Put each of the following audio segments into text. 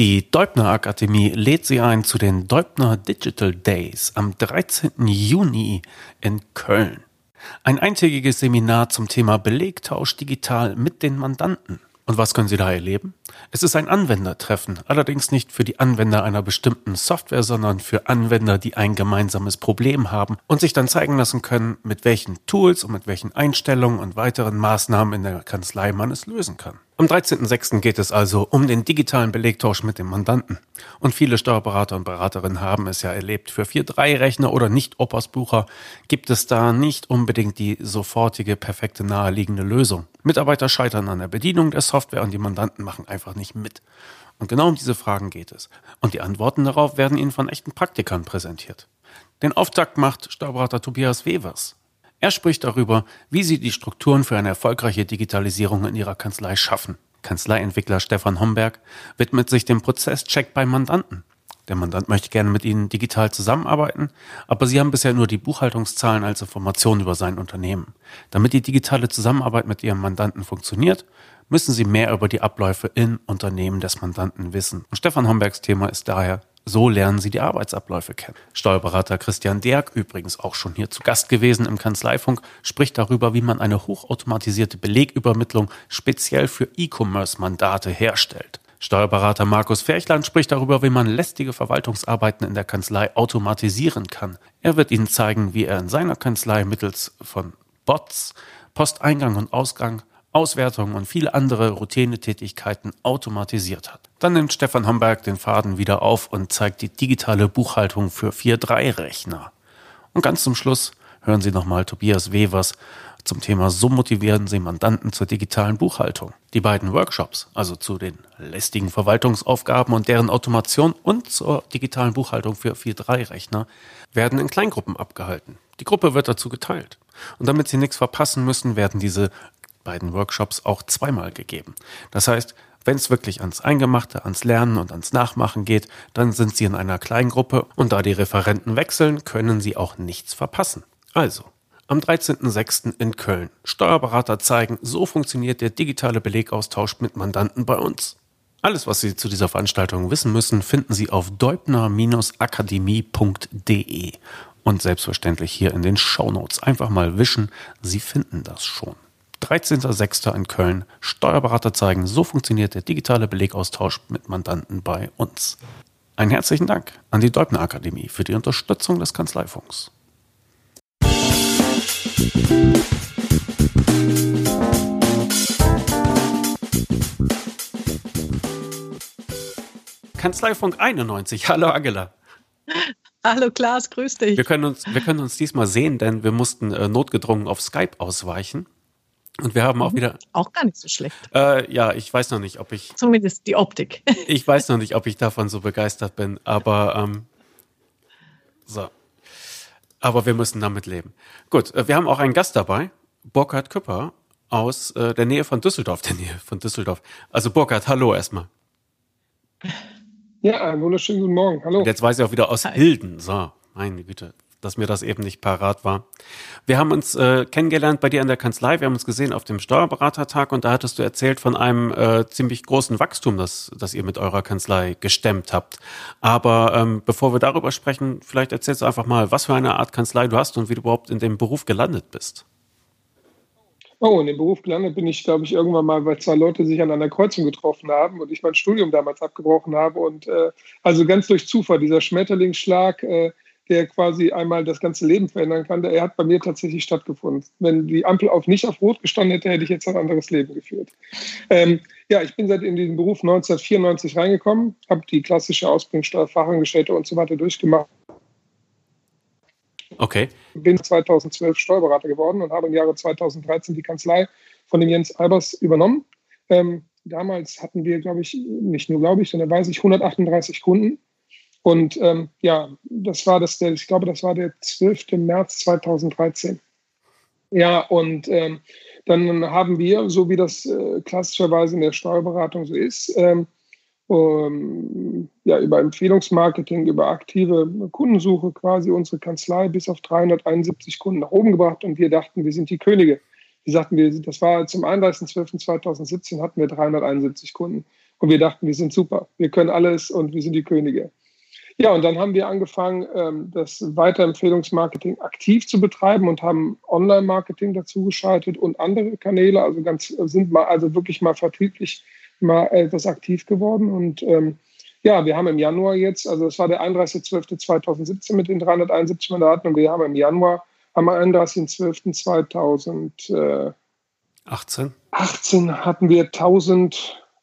Die Deubner Akademie lädt Sie ein zu den Deubner Digital Days am 13. Juni in Köln. Ein eintägiges Seminar zum Thema Belegtausch digital mit den Mandanten. Und was können Sie da erleben? Es ist ein Anwendertreffen, allerdings nicht für die Anwender einer bestimmten Software, sondern für Anwender, die ein gemeinsames Problem haben und sich dann zeigen lassen können, mit welchen Tools und mit welchen Einstellungen und weiteren Maßnahmen in der Kanzlei man es lösen kann. Am 13.06. geht es also um den digitalen Belegtausch mit dem Mandanten. Und viele Steuerberater und Beraterinnen haben es ja erlebt. Für 4.3-Rechner oder Nicht-Opers-Bucher gibt es da nicht unbedingt die sofortige, perfekte, naheliegende Lösung. Mitarbeiter scheitern an der Bedienung der Software und die Mandanten machen einfach nicht mit. Und genau um diese Fragen geht es. Und die Antworten darauf werden Ihnen von echten Praktikern präsentiert. Den Auftakt macht Steuerberater Tobias Wevers. Er spricht darüber, wie Sie die Strukturen für eine erfolgreiche Digitalisierung in Ihrer Kanzlei schaffen. Kanzleientwickler Stefan Homberg widmet sich dem Prozesscheck beim Mandanten. Der Mandant möchte gerne mit Ihnen digital zusammenarbeiten, aber Sie haben bisher nur die Buchhaltungszahlen als Information über sein Unternehmen. Damit die digitale Zusammenarbeit mit Ihrem Mandanten funktioniert, müssen Sie mehr über die Abläufe im Unternehmen des Mandanten wissen. Und Stefan Hombergs Thema ist daher so lernen Sie die Arbeitsabläufe kennen. Steuerberater Christian Derk, übrigens auch schon hier zu Gast gewesen im Kanzleifunk, spricht darüber, wie man eine hochautomatisierte Belegübermittlung speziell für E-Commerce-Mandate herstellt. Steuerberater Markus Ferchland spricht darüber, wie man lästige Verwaltungsarbeiten in der Kanzlei automatisieren kann. Er wird Ihnen zeigen, wie er in seiner Kanzlei mittels von Bots Posteingang und Ausgang Auswertungen und viele andere Routinetätigkeiten automatisiert hat. Dann nimmt Stefan Homberg den Faden wieder auf und zeigt die digitale Buchhaltung für 4.3-Rechner. Und ganz zum Schluss hören Sie nochmal Tobias Wevers zum Thema So motivieren Sie Mandanten zur digitalen Buchhaltung. Die beiden Workshops, also zu den lästigen Verwaltungsaufgaben und deren Automation und zur digitalen Buchhaltung für 4.3-Rechner, werden in Kleingruppen abgehalten. Die Gruppe wird dazu geteilt. Und damit Sie nichts verpassen müssen, werden diese beiden Workshops auch zweimal gegeben. Das heißt, wenn es wirklich ans Eingemachte, ans Lernen und ans Nachmachen geht, dann sind Sie in einer Kleingruppe und da die Referenten wechseln, können Sie auch nichts verpassen. Also, am 13.06. in Köln. Steuerberater zeigen, so funktioniert der digitale Belegaustausch mit Mandanten bei uns. Alles, was Sie zu dieser Veranstaltung wissen müssen, finden Sie auf deubner-akademie.de und selbstverständlich hier in den Shownotes. Einfach mal wischen, Sie finden das schon. 13.06. in Köln. Steuerberater zeigen, so funktioniert der digitale Belegaustausch mit Mandanten bei uns. Einen herzlichen Dank an die Deubner Akademie für die Unterstützung des Kanzleifunks. Kanzleifunk 91. Hallo Angela. Hallo Klaas, grüß dich. Wir können uns, wir können uns diesmal sehen, denn wir mussten äh, notgedrungen auf Skype ausweichen. Und wir haben auch mhm. wieder. Auch gar nicht so schlecht. Äh, ja, ich weiß noch nicht, ob ich. Zumindest die Optik. ich weiß noch nicht, ob ich davon so begeistert bin, aber ähm, so. Aber wir müssen damit leben. Gut, äh, wir haben auch einen Gast dabei, Burkhard Küpper aus äh, der Nähe von Düsseldorf, der Nähe von Düsseldorf. Also Burkhard, hallo erstmal. Ja, einen wunderschönen guten Morgen. Hallo. Und jetzt weiß ich auch wieder aus Hi. Hilden. So, meine Güte dass mir das eben nicht parat war. Wir haben uns äh, kennengelernt bei dir in der Kanzlei. Wir haben uns gesehen auf dem Steuerberatertag und da hattest du erzählt von einem äh, ziemlich großen Wachstum, das, das ihr mit eurer Kanzlei gestemmt habt. Aber ähm, bevor wir darüber sprechen, vielleicht erzählst du einfach mal, was für eine Art Kanzlei du hast und wie du überhaupt in dem Beruf gelandet bist. Oh, in dem Beruf gelandet bin ich, glaube ich, irgendwann mal, weil zwei Leute sich an einer Kreuzung getroffen haben und ich mein Studium damals abgebrochen habe. Und äh, also ganz durch Zufall, dieser Schmetterlingsschlag, äh, der quasi einmal das ganze Leben verändern kann, der hat bei mir tatsächlich stattgefunden. Wenn die Ampel auf nicht auf Rot gestanden hätte, hätte ich jetzt ein anderes Leben geführt. Ähm, ja, ich bin seit in diesen Beruf 1994 reingekommen, habe die klassische Ausbildung Steuerfachangestellte und so weiter durchgemacht. Okay. Bin 2012 Steuerberater geworden und habe im Jahre 2013 die Kanzlei von dem Jens Albers übernommen. Ähm, damals hatten wir, glaube ich, nicht nur glaube ich, sondern weiß ich, 138 Kunden und ähm, ja, das war das, ich glaube, das war der 12. März 2013. Ja, und ähm, dann haben wir, so wie das äh, klassischerweise in der Steuerberatung so ist, ähm, um, ja, über Empfehlungsmarketing, über aktive Kundensuche quasi unsere Kanzlei bis auf 371 Kunden nach oben gebracht und wir dachten, wir sind die Könige. Wir sagten, wir, das war zum 31.12.2017 hatten wir 371 Kunden. Und wir dachten, wir sind super, wir können alles und wir sind die Könige. Ja, und dann haben wir angefangen, ähm, das Weiterempfehlungsmarketing aktiv zu betreiben und haben Online-Marketing dazu geschaltet und andere Kanäle, also ganz sind mal also wirklich mal vertrieblich mal etwas aktiv geworden. Und ähm, ja, wir haben im Januar jetzt, also es war der 31.12.2017 mit den 371 Mandaten und wir haben im Januar am 31.12.2018 18 hatten wir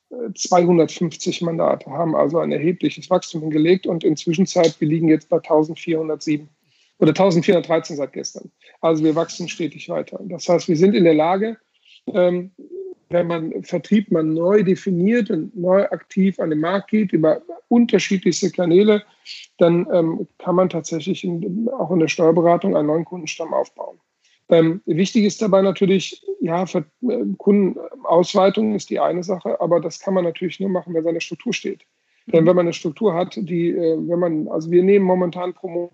1250 Mandate, haben also ein erhebliches Wachstum hingelegt und inzwischen wir liegen jetzt bei 1407 oder 1413 seit gestern. Also wir wachsen stetig weiter. Das heißt, wir sind in der Lage, ähm, wenn man Vertrieb mal neu definiert und neu aktiv an den Markt geht, über unterschiedlichste Kanäle, dann ähm, kann man tatsächlich in, auch in der Steuerberatung einen neuen Kundenstamm aufbauen. Ähm, wichtig ist dabei natürlich, ja, für, äh, Kundenausweitung ist die eine Sache, aber das kann man natürlich nur machen, wenn seine Struktur steht. Denn wenn man eine Struktur hat, die, äh, wenn man, also wir nehmen momentan pro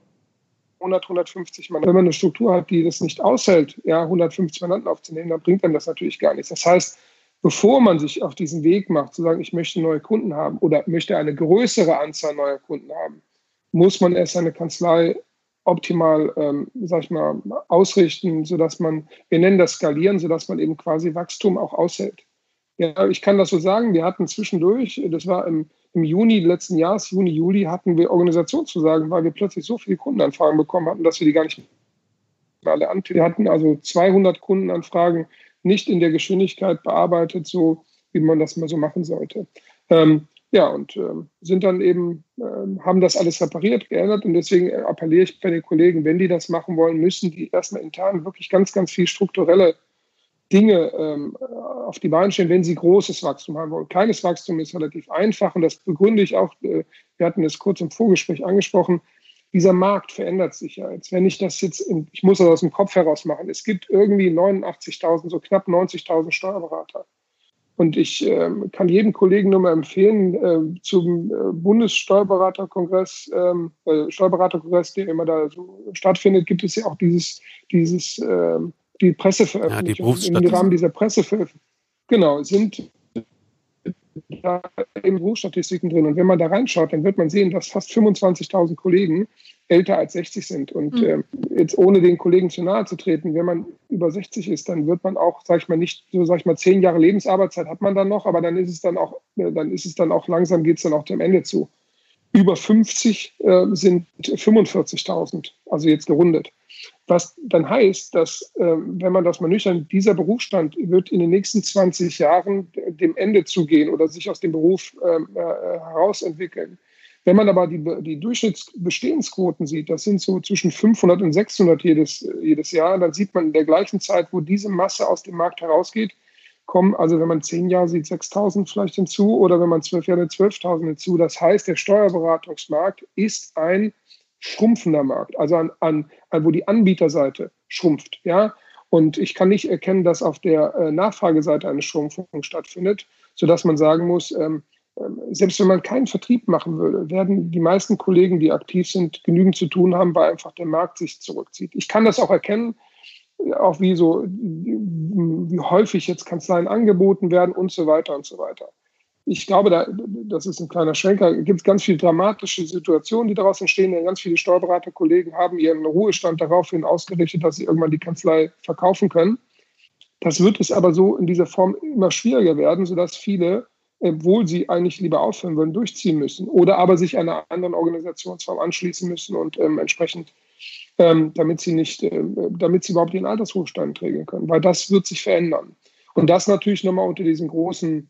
Monat 150 Mann. Wenn man eine Struktur hat, die das nicht aushält, ja, 150 Mandanten aufzunehmen, dann bringt einem das natürlich gar nichts. Das heißt, bevor man sich auf diesen Weg macht, zu sagen, ich möchte neue Kunden haben oder möchte eine größere Anzahl neuer Kunden haben, muss man erst seine Kanzlei optimal, ähm, sag ich mal, ausrichten, sodass man, wir nennen das skalieren, sodass man eben quasi Wachstum auch aushält. Ja, ich kann das so sagen, wir hatten zwischendurch, das war im, im Juni letzten Jahres, Juni, Juli, hatten wir Organisationszusagen, weil wir plötzlich so viele Kundenanfragen bekommen hatten, dass wir die gar nicht mehr alle an. Wir hatten also 200 Kundenanfragen nicht in der Geschwindigkeit bearbeitet, so wie man das mal so machen sollte. Ähm, ja, und ähm, sind dann eben, ähm, haben das alles repariert, geändert und deswegen appelliere ich bei den Kollegen, wenn die das machen wollen, müssen die erstmal intern wirklich ganz, ganz viel strukturelle Dinge ähm, auf die Beine stellen, wenn sie großes Wachstum haben wollen. Kleines Wachstum ist relativ einfach und das begründe ich auch, äh, wir hatten es kurz im Vorgespräch angesprochen, dieser Markt verändert sich ja jetzt. Wenn ich das jetzt, in, ich muss das aus dem Kopf heraus machen, es gibt irgendwie 89.000, so knapp 90.000 Steuerberater. Und ich äh, kann jedem Kollegen nur mal empfehlen, äh, zum äh, Bundessteuerberaterkongress, ähm, äh, Steuerberaterkongress, der immer da so stattfindet, gibt es ja auch dieses, dieses ähm, die Presseveröffentlichung. Ja, die Im Rahmen dieser Presseveröffentlichung. Genau, sind da eben Berufsstatistiken drin. Und wenn man da reinschaut, dann wird man sehen, dass fast 25.000 Kollegen älter als 60 sind. Und mhm. äh, jetzt ohne den Kollegen zu nahe zu treten, wenn man über 60 ist, dann wird man auch, sag ich mal, nicht so, sag ich mal, zehn Jahre Lebensarbeitszeit hat man dann noch, aber dann ist es dann auch, äh, dann ist es dann auch langsam geht es dann auch dem Ende zu. Über 50 äh, sind 45.000, also jetzt gerundet. Was dann heißt, dass, äh, wenn man das mal nüchtern, dieser Berufsstand wird in den nächsten 20 Jahren dem Ende zugehen oder sich aus dem Beruf ähm, äh, herausentwickeln. Wenn man aber die, die Durchschnittsbestehensquoten sieht, das sind so zwischen 500 und 600 jedes, jedes Jahr, dann sieht man in der gleichen Zeit, wo diese Masse aus dem Markt herausgeht, kommen, also wenn man zehn Jahre sieht, 6.000 vielleicht hinzu oder wenn man zwölf Jahre 12.000 hinzu. Das heißt, der Steuerberatungsmarkt ist ein schrumpfender Markt, also an, an, wo die Anbieterseite schrumpft. Ja? Und ich kann nicht erkennen, dass auf der äh, Nachfrageseite eine Schrumpfung stattfindet, sodass man sagen muss, ähm, ähm, selbst wenn man keinen Vertrieb machen würde, werden die meisten Kollegen, die aktiv sind, genügend zu tun haben, weil einfach der Markt sich zurückzieht. Ich kann das auch erkennen, auch wie so, wie häufig jetzt Kanzleien angeboten werden und so weiter und so weiter. Ich glaube, da, das ist ein kleiner Schwenker, gibt es ganz viele dramatische Situationen, die daraus entstehen. Denn ganz viele Steuerberaterkollegen haben ihren Ruhestand daraufhin ausgerichtet, dass sie irgendwann die Kanzlei verkaufen können. Das wird es aber so in dieser Form immer schwieriger werden, sodass viele, obwohl sie eigentlich lieber aufhören würden, durchziehen müssen oder aber sich einer anderen Organisationsform anschließen müssen und ähm, entsprechend ähm, damit sie nicht, äh, damit sie überhaupt ihren Altersruhestand regeln können, weil das wird sich verändern. Und das natürlich nochmal unter diesen großen,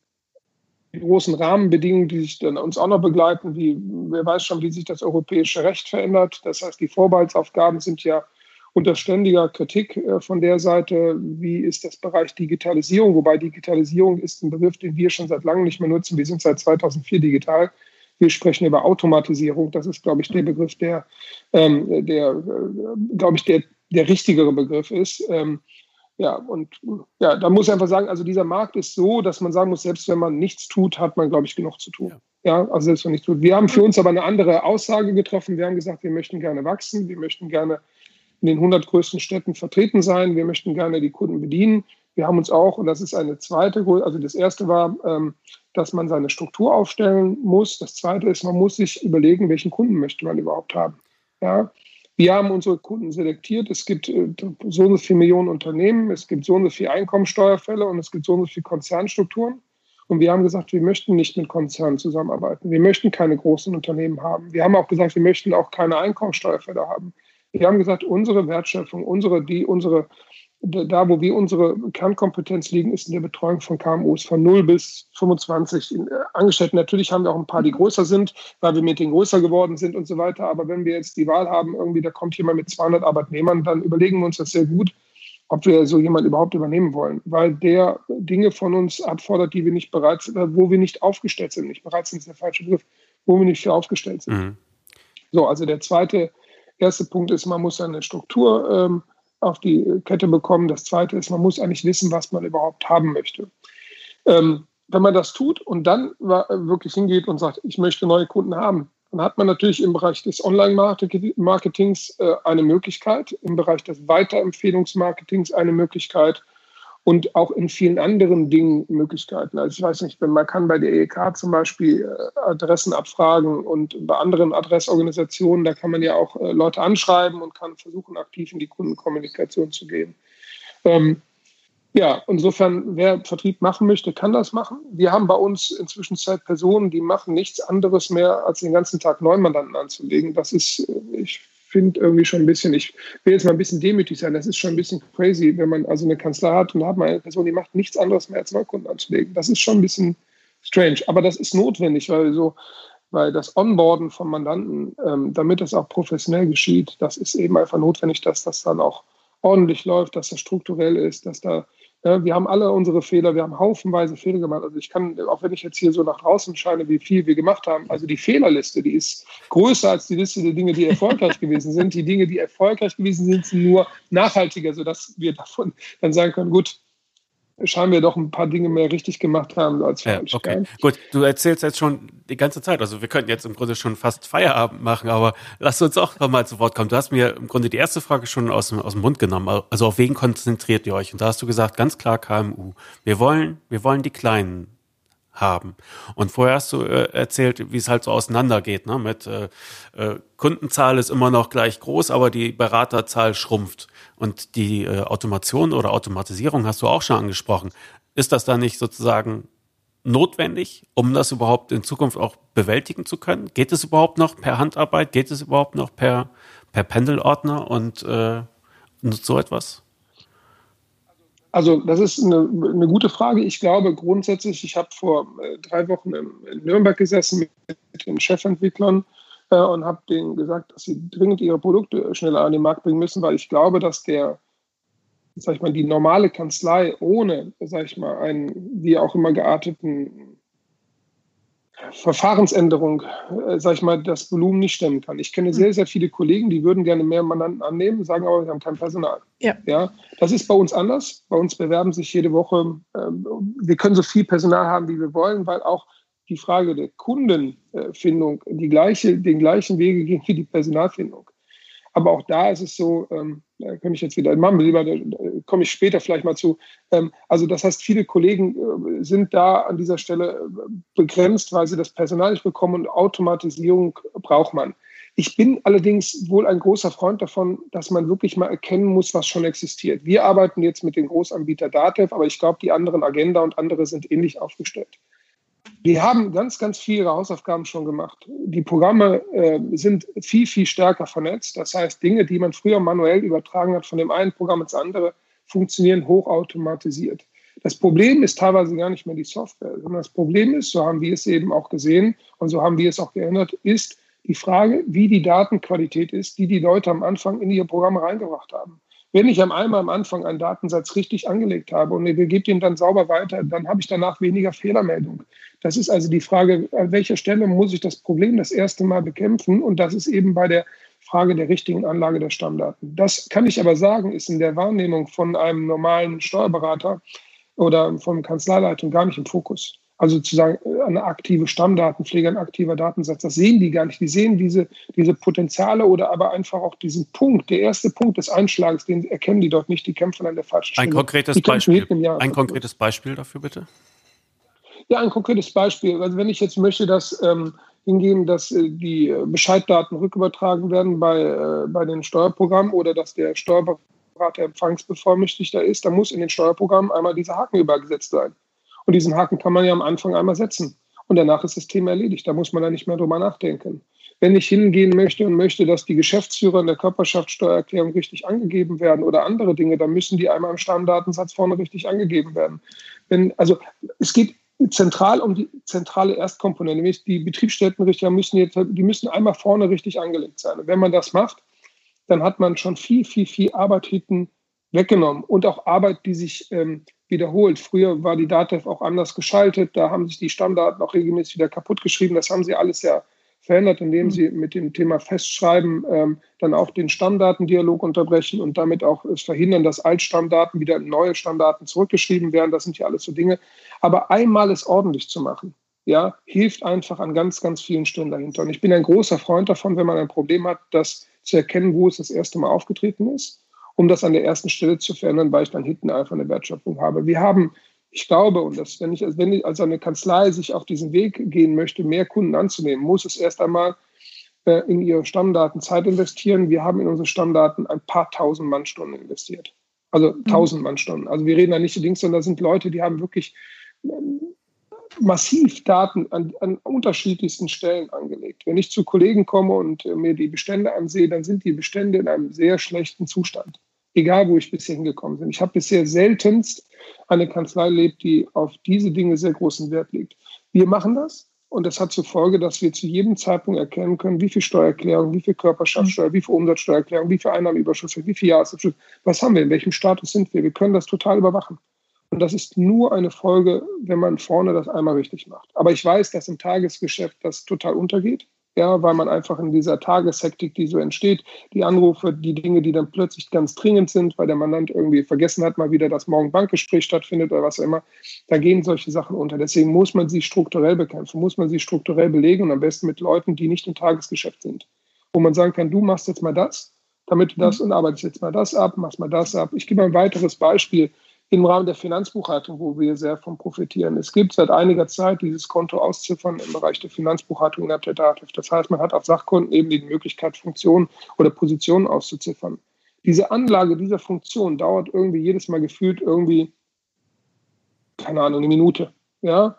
großen Rahmenbedingungen, die sich dann uns auch noch begleiten, wie wer weiß schon, wie sich das europäische Recht verändert. Das heißt, die Vorbehaltsaufgaben sind ja unter ständiger Kritik äh, von der Seite, wie ist das Bereich Digitalisierung, wobei Digitalisierung ist ein Begriff, den wir schon seit langem nicht mehr nutzen. Wir sind seit 2004 digital. Wir sprechen über Automatisierung. Das ist, glaube ich, der Begriff, der, ähm, der äh, glaube ich, der, der richtigere Begriff ist. Ähm, ja, und ja, da muss ich einfach sagen, also dieser Markt ist so, dass man sagen muss, selbst wenn man nichts tut, hat man, glaube ich, genug zu tun. Ja. ja, also selbst wenn man nichts tut. Wir haben für uns aber eine andere Aussage getroffen. Wir haben gesagt, wir möchten gerne wachsen, wir möchten gerne in den 100 größten Städten vertreten sein, wir möchten gerne die Kunden bedienen. Wir haben uns auch, und das ist eine zweite, also das erste war, ähm, dass man seine Struktur aufstellen muss. Das zweite ist, man muss sich überlegen, welchen Kunden möchte man überhaupt haben. Ja, wir haben unsere Kunden selektiert. Es gibt äh, so und so viele Millionen Unternehmen, es gibt so und so viele Einkommensteuerfälle und es gibt so und so viele Konzernstrukturen. Und wir haben gesagt, wir möchten nicht mit Konzernen zusammenarbeiten. Wir möchten keine großen Unternehmen haben. Wir haben auch gesagt, wir möchten auch keine Einkommensteuerfälle haben. Wir haben gesagt, unsere Wertschöpfung, unsere, die, unsere da, wo wir unsere Kernkompetenz liegen, ist in der Betreuung von KMUs von 0 bis 25 äh, Angestellten. Natürlich haben wir auch ein paar, die größer sind, weil wir mit denen größer geworden sind und so weiter. Aber wenn wir jetzt die Wahl haben, irgendwie, da kommt jemand mit 200 Arbeitnehmern, dann überlegen wir uns das sehr gut, ob wir so jemand überhaupt übernehmen wollen, weil der Dinge von uns abfordert, die wir nicht bereit sind, äh, wo wir nicht aufgestellt sind. Nicht bereit sind ist der falsche Begriff, wo wir nicht für aufgestellt sind. Mhm. So, also der zweite, erste Punkt ist, man muss eine Struktur ähm, auf die Kette bekommen. Das Zweite ist, man muss eigentlich wissen, was man überhaupt haben möchte. Ähm, wenn man das tut und dann wirklich hingeht und sagt, ich möchte neue Kunden haben, dann hat man natürlich im Bereich des Online-Marketings äh, eine Möglichkeit, im Bereich des Weiterempfehlungsmarketings eine Möglichkeit, und auch in vielen anderen Dingen Möglichkeiten. Also ich weiß nicht, wenn man kann bei der EEK zum Beispiel äh, Adressen abfragen und bei anderen Adressorganisationen, da kann man ja auch äh, Leute anschreiben und kann versuchen, aktiv in die Kundenkommunikation zu gehen. Ähm, ja, insofern, wer Vertrieb machen möchte, kann das machen. Wir haben bei uns inzwischen Zeit Personen, die machen nichts anderes mehr, als den ganzen Tag Neumandanten anzulegen. Das ist, äh, ich finde irgendwie schon ein bisschen, ich will jetzt mal ein bisschen demütig sein, das ist schon ein bisschen crazy, wenn man also eine Kanzlei hat und hat man eine Person, die macht nichts anderes mehr als Neukunden anzulegen. Das ist schon ein bisschen strange, aber das ist notwendig, weil so, weil das Onboarden von Mandanten, ähm, damit das auch professionell geschieht, das ist eben einfach notwendig, dass das dann auch ordentlich läuft, dass das strukturell ist, dass da wir haben alle unsere Fehler, wir haben haufenweise Fehler gemacht. Also ich kann, auch wenn ich jetzt hier so nach draußen scheine, wie viel wir gemacht haben, also die Fehlerliste, die ist größer als die Liste der Dinge, die erfolgreich gewesen sind. Die Dinge, die erfolgreich gewesen sind, sind nur nachhaltiger, sodass wir davon dann sagen können, gut, scheinen wir doch ein paar Dinge mehr richtig gemacht haben als falsch. Ja, okay. Gut, du erzählst jetzt schon die ganze Zeit, also wir könnten jetzt im Grunde schon fast Feierabend machen, aber lass uns auch nochmal zu Wort kommen. Du hast mir im Grunde die erste Frage schon aus dem, aus dem Mund genommen. Also auf wen konzentriert ihr euch? Und da hast du gesagt, ganz klar KMU. Wir wollen, wir wollen die Kleinen haben. Und vorher hast du äh, erzählt, wie es halt so auseinandergeht. Ne? Mit äh, äh, Kundenzahl ist immer noch gleich groß, aber die Beraterzahl schrumpft. Und die äh, Automation oder Automatisierung hast du auch schon angesprochen. Ist das da nicht sozusagen notwendig, um das überhaupt in Zukunft auch bewältigen zu können? Geht es überhaupt noch per Handarbeit? Geht es überhaupt noch per, per Pendelordner und, äh, so etwas? Also das ist eine, eine gute Frage. Ich glaube grundsätzlich, ich habe vor äh, drei Wochen in, Nürnberg gesessen mit den Chefentwicklern äh, und habe denen gesagt, dass sie dringend ihre Produkte schneller an den Markt bringen müssen, weil ich glaube, dass der, sag ich mal, die normale Kanzlei ohne, sag ich mal, einen wie auch immer gearteten Verfahrensänderung, äh, sag ich mal, das Volumen nicht stemmen kann. Ich kenne hm. sehr, sehr viele Kollegen, die würden gerne mehr Mandanten annehmen, sagen aber, wir haben kein Personal. Ja. ja das ist bei uns anders. Bei uns bewerben sich jede Woche, äh, wir können so viel Personal haben, wie wir wollen, weil auch die Frage der Kundenfindung die gleiche, den gleichen Wege geht wie die Personalfindung. Aber auch da ist es so, ähm, da komme ich jetzt wieder, wir lieber, da komme ich später vielleicht mal zu. Ähm, also das heißt, viele Kollegen äh, sind da an dieser Stelle äh, begrenzt, weil sie das Personal nicht bekommen und Automatisierung braucht man. Ich bin allerdings wohl ein großer Freund davon, dass man wirklich mal erkennen muss, was schon existiert. Wir arbeiten jetzt mit dem Großanbieter Datev, aber ich glaube, die anderen Agenda und andere sind ähnlich aufgestellt. Wir haben ganz, ganz viele Hausaufgaben schon gemacht. Die Programme äh, sind viel, viel stärker vernetzt. Das heißt, Dinge, die man früher manuell übertragen hat von dem einen Programm ins andere, funktionieren hochautomatisiert. Das Problem ist teilweise gar nicht mehr die Software, sondern das Problem ist, so haben wir es eben auch gesehen und so haben wir es auch geändert, ist die Frage, wie die Datenqualität ist, die die Leute am Anfang in ihre Programme reingebracht haben. Wenn ich einmal am Anfang einen Datensatz richtig angelegt habe und ihr gebt ihn dann sauber weiter, dann habe ich danach weniger Fehlermeldung. Das ist also die Frage, an welcher Stelle muss ich das Problem das erste Mal bekämpfen? Und das ist eben bei der Frage der richtigen Anlage der Stammdaten. Das kann ich aber sagen, ist in der Wahrnehmung von einem normalen Steuerberater oder von Kanzleileitung gar nicht im Fokus. Also sozusagen äh, eine aktive Stammdatenpflege, ein aktiver Datensatz, das sehen die gar nicht. Die sehen diese, diese Potenziale oder aber einfach auch diesen Punkt, der erste Punkt des Einschlags, den erkennen die dort nicht, die kämpfen an der falschen Stelle. Ein konkretes, Beispiel, ein konkretes Beispiel dafür bitte. Ja, ein konkretes Beispiel. Also wenn ich jetzt möchte, dass ähm, hingehen, dass äh, die Bescheiddaten rückübertragen werden bei, äh, bei den Steuerprogrammen oder dass der Steuerberater Empfangsbevollmächtigter ist, dann muss in den Steuerprogrammen einmal dieser Haken übergesetzt sein. Und diesen Haken kann man ja am Anfang einmal setzen. Und danach ist das Thema erledigt. Da muss man dann nicht mehr drüber nachdenken. Wenn ich hingehen möchte und möchte, dass die Geschäftsführer in der Körperschaftssteuererklärung richtig angegeben werden oder andere Dinge, dann müssen die einmal im Stammdatensatz vorne richtig angegeben werden. Wenn, also es geht zentral um die zentrale Erstkomponente, nämlich die Betriebsstättenrichter müssen jetzt, die müssen einmal vorne richtig angelegt sein. Und wenn man das macht, dann hat man schon viel, viel, viel Arbeit hinten weggenommen und auch Arbeit, die sich ähm, wiederholt. Früher war die DATEV auch anders geschaltet, da haben sich die Stammdaten auch regelmäßig wieder kaputt geschrieben. Das haben sie alles ja verändert, indem sie mit dem Thema Festschreiben ähm, dann auch den Stammdatendialog unterbrechen und damit auch es verhindern, dass Altstammdaten wieder in neue Stammdaten zurückgeschrieben werden. Das sind ja alles so Dinge. Aber einmal es ordentlich zu machen, ja, hilft einfach an ganz, ganz vielen Stellen dahinter. Und ich bin ein großer Freund davon, wenn man ein Problem hat, das zu erkennen, wo es das erste Mal aufgetreten ist, um das an der ersten Stelle zu verändern, weil ich dann hinten einfach eine Wertschöpfung habe. Wir haben ich glaube, und das, wenn ich, wenn ich als eine Kanzlei sich auf diesen Weg gehen möchte, mehr Kunden anzunehmen, muss es erst einmal äh, in ihre Stammdaten Zeit investieren. Wir haben in unsere Stammdaten ein paar tausend Mannstunden investiert. Also mhm. tausend mhm. Mannstunden. Also wir reden da nicht Dings, sondern da sind Leute, die haben wirklich massiv Daten an, an, unterschiedlichsten Stellen angelegt. Wenn ich zu Kollegen komme und äh, mir die Bestände ansehe, dann sind die Bestände in einem sehr schlechten Zustand. Egal, wo ich bisher hingekommen bin. Ich habe bisher seltenst eine Kanzlei lebt, die auf diese Dinge sehr großen Wert legt. Wir machen das und das hat zur Folge, dass wir zu jedem Zeitpunkt erkennen können, wie viel Steuererklärung, wie viel Körperschaftssteuer, wie viel Umsatzsteuererklärung, wie viel Einnahmenüberschuss, wie viel Jahresabschluss, was haben wir, in welchem Status sind wir. Wir können das total überwachen. Und das ist nur eine Folge, wenn man vorne das einmal richtig macht. Aber ich weiß, dass im Tagesgeschäft das total untergeht ja, weil man einfach in dieser Tageshektik, die so entsteht, die Anrufe, die Dinge, die dann plötzlich ganz dringend sind, weil der Mandant irgendwie vergessen hat, mal wieder, dass morgen Bankgespräch stattfindet oder was auch immer, da gehen solche Sachen unter. Deswegen muss man sie strukturell bekämpfen, muss man sie strukturell belegen und am besten mit Leuten, die nicht im Tagesgeschäft sind. Wo man sagen kann, du machst jetzt mal das, damit du das mhm. und arbeitest jetzt mal das ab, machst mal das ab. Ich gebe mal ein weiteres Beispiel im Rahmen der Finanzbuchhaltung, wo wir sehr von profitieren. Es gibt seit einiger Zeit dieses Konto ausziffern im Bereich der Finanzbuchhaltung innerhalb der DATEV. Das heißt, man hat auf Sachkonten eben die Möglichkeit, Funktionen oder Positionen auszuziffern. Diese Anlage dieser Funktion dauert irgendwie jedes Mal gefühlt irgendwie, keine Ahnung, eine Minute. Ja,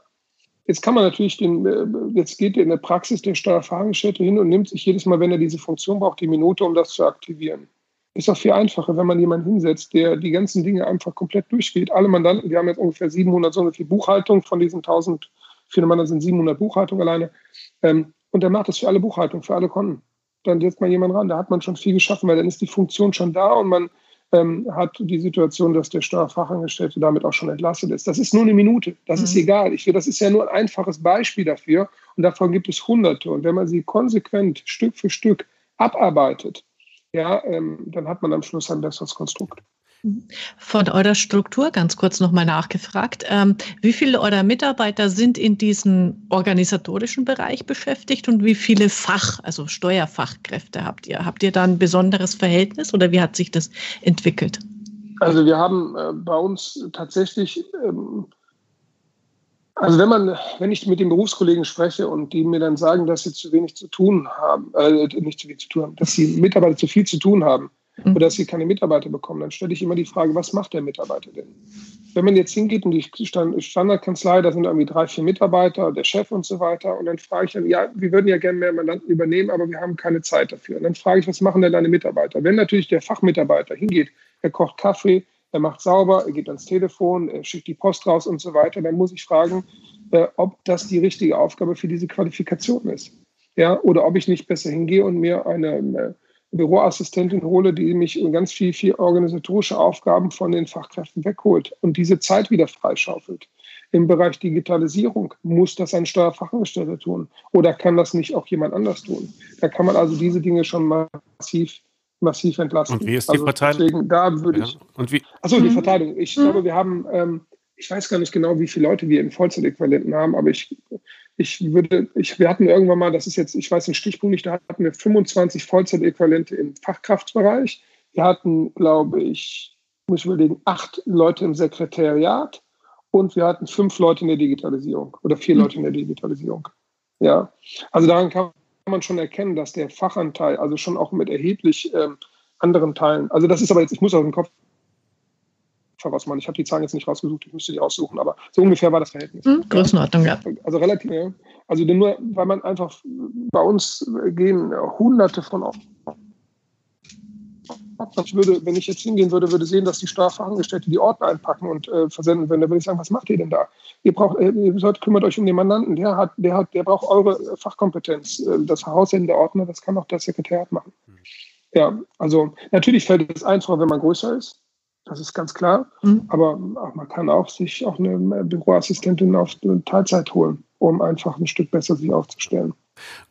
Jetzt kann man natürlich den, äh, jetzt geht in der Praxis der Steuerfachangestellte hin und nimmt sich jedes Mal, wenn er diese Funktion braucht, die Minute, um das zu aktivieren. Ist auch viel einfacher, wenn man jemanden hinsetzt, der die ganzen Dinge einfach komplett durchgeht. Alle Mandanten, wir haben jetzt ungefähr 700, so viel Buchhaltung von diesen 1000, viele Mandanten sind 700 Buchhaltung alleine. Ähm, und der macht das für alle Buchhaltung, für alle Konten. Dann setzt man jemanden ran, da hat man schon viel geschaffen, weil dann ist die Funktion schon da und man ähm, hat die Situation, dass der Steuerfachangestellte damit auch schon entlastet ist. Das ist nur eine Minute, das mhm. ist egal. Ich, das ist ja nur ein einfaches Beispiel dafür und davon gibt es hunderte. Und wenn man sie konsequent Stück für Stück abarbeitet, ja, ähm, dann hat man am Schluss ein besseres Konstrukt. Von eurer Struktur ganz kurz nochmal nachgefragt. Ähm, wie viele eurer Mitarbeiter sind in diesem organisatorischen Bereich beschäftigt und wie viele Fach, also Steuerfachkräfte habt ihr? Habt ihr da ein besonderes Verhältnis oder wie hat sich das entwickelt? Also wir haben äh, bei uns tatsächlich ähm, also wenn man, wenn ich mit den Berufskollegen spreche und die mir dann sagen, dass sie zu wenig zu tun haben, äh, nicht zu wenig zu tun haben, dass die Mitarbeiter zu viel zu tun haben mhm. oder dass sie keine Mitarbeiter bekommen, dann stelle ich immer die Frage, was macht der Mitarbeiter denn? Wenn man jetzt hingeht in die Standardkanzlei, da sind irgendwie drei, vier Mitarbeiter, der Chef und so weiter, und dann frage ich dann, ja, wir würden ja gerne mehr Mandanten übernehmen, aber wir haben keine Zeit dafür. Und dann frage ich, was machen denn deine Mitarbeiter? Wenn natürlich der Fachmitarbeiter hingeht, er kocht Kaffee, er macht sauber, er geht ans Telefon, er schickt die Post raus und so weiter, dann muss ich fragen, äh, ob das die richtige Aufgabe für diese Qualifikation ist. Ja, oder ob ich nicht besser hingehe und mir eine äh, Büroassistentin hole, die mich ganz viel, viel organisatorische Aufgaben von den Fachkräften wegholt und diese Zeit wieder freischaufelt. Im Bereich Digitalisierung muss das ein Steuerfachangestellter tun oder kann das nicht auch jemand anders tun? Da kann man also diese Dinge schon massiv massiv entlasten. Und wie ist die also Verteilung? Deswegen, da würde ich. Ja. Und wie? Achso, die mhm. Verteilung. Ich mhm. glaube, wir haben, ähm, ich weiß gar nicht genau, wie viele Leute wir in Vollzeitäquivalenten haben, aber ich, ich würde, ich, wir hatten irgendwann mal, das ist jetzt, ich weiß den Stichpunkt nicht, da hatten wir 25 Vollzeitäquivalente im Fachkraftsbereich. Wir hatten, glaube ich, muss ich überlegen, acht Leute im Sekretariat und wir hatten fünf Leute in der Digitalisierung oder vier Leute in der Digitalisierung. Ja, also daran kann man schon erkennen, dass der Fachanteil, also schon auch mit erheblich ähm, anderen Teilen, also das ist aber jetzt, ich muss aus dem Kopf machen. Ich habe die Zahlen jetzt nicht rausgesucht, ich müsste die raussuchen, aber so ungefähr war das Verhältnis. Mhm, Größenordnung, ja. Also relativ, ja. Also nur, weil man einfach, bei uns gehen hunderte von ich würde, wenn ich jetzt hingehen würde, würde sehen, dass die Strafverangestellte die Ordner einpacken und äh, versenden würden. Da würde ich sagen, was macht ihr denn da? Ihr braucht, äh, ihr sollt, kümmert euch um den Mandanten. Der hat, der hat, der braucht eure Fachkompetenz. Äh, das Heraussenden der Ordner, das kann auch das Sekretariat machen. Mhm. Ja, also natürlich fällt es einfacher, wenn man größer ist. Das ist ganz klar. Mhm. Aber man kann auch sich auch eine Büroassistentin auf Teilzeit holen, um einfach ein Stück besser sich aufzustellen.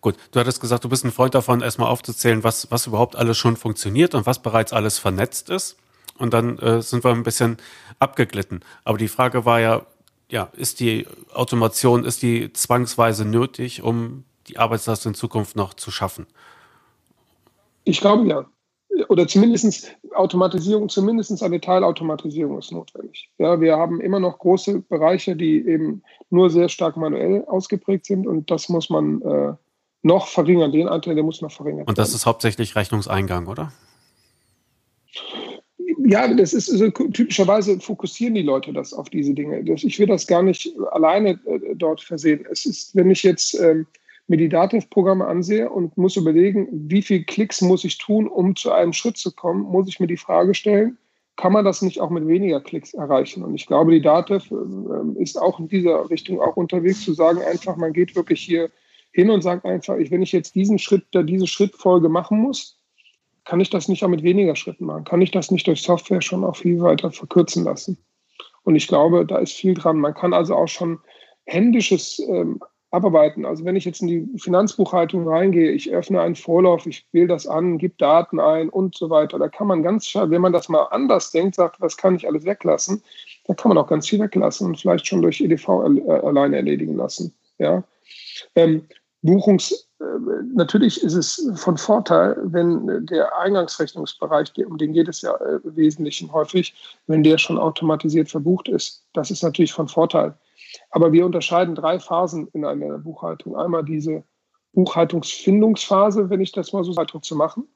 Gut, du hattest gesagt, du bist ein Freund davon, erstmal aufzuzählen, was, was überhaupt alles schon funktioniert und was bereits alles vernetzt ist. Und dann äh, sind wir ein bisschen abgeglitten. Aber die Frage war ja, ja, ist die Automation, ist die zwangsweise nötig, um die Arbeitslast in Zukunft noch zu schaffen? Ich glaube ja oder zumindest Automatisierung, zumindest eine Teilautomatisierung ist notwendig. Ja, wir haben immer noch große Bereiche, die eben nur sehr stark manuell ausgeprägt sind und das muss man äh, noch verringern. Den Anteil, der muss noch verringern. Und das werden. ist hauptsächlich Rechnungseingang, oder? Ja, das ist so, typischerweise fokussieren die Leute das auf diese Dinge. Ich will das gar nicht alleine äh, dort versehen. Es ist, wenn ich jetzt ähm, mir die Dativ-Programme ansehe und muss überlegen, wie viele Klicks muss ich tun, um zu einem Schritt zu kommen, muss ich mir die Frage stellen, kann man das nicht auch mit weniger Klicks erreichen? Und ich glaube, die Dativ äh, ist auch in dieser Richtung auch unterwegs, zu sagen einfach, man geht wirklich hier hin und sagt einfach, wenn ich jetzt diesen Schritt, diese Schrittfolge machen muss, kann ich das nicht auch mit weniger Schritten machen? Kann ich das nicht durch Software schon auch viel weiter verkürzen lassen? Und ich glaube, da ist viel dran. Man kann also auch schon händisches ähm, abarbeiten. Also wenn ich jetzt in die Finanzbuchhaltung reingehe, ich öffne einen Vorlauf, ich wähle das an, gebe Daten ein und so weiter, da kann man ganz wenn man das mal anders denkt, sagt, was kann ich alles weglassen, da kann man auch ganz viel weglassen und vielleicht schon durch EDV alleine erledigen lassen. Ja. Ähm, Buchungs, äh, natürlich ist es von Vorteil, wenn der Eingangsrechnungsbereich, um den geht es ja äh, im Wesentlichen häufig, wenn der schon automatisiert verbucht ist. Das ist natürlich von Vorteil. Aber wir unterscheiden drei Phasen in einer Buchhaltung. Einmal diese Buchhaltungsfindungsphase, wenn ich das mal so sage, zu machen.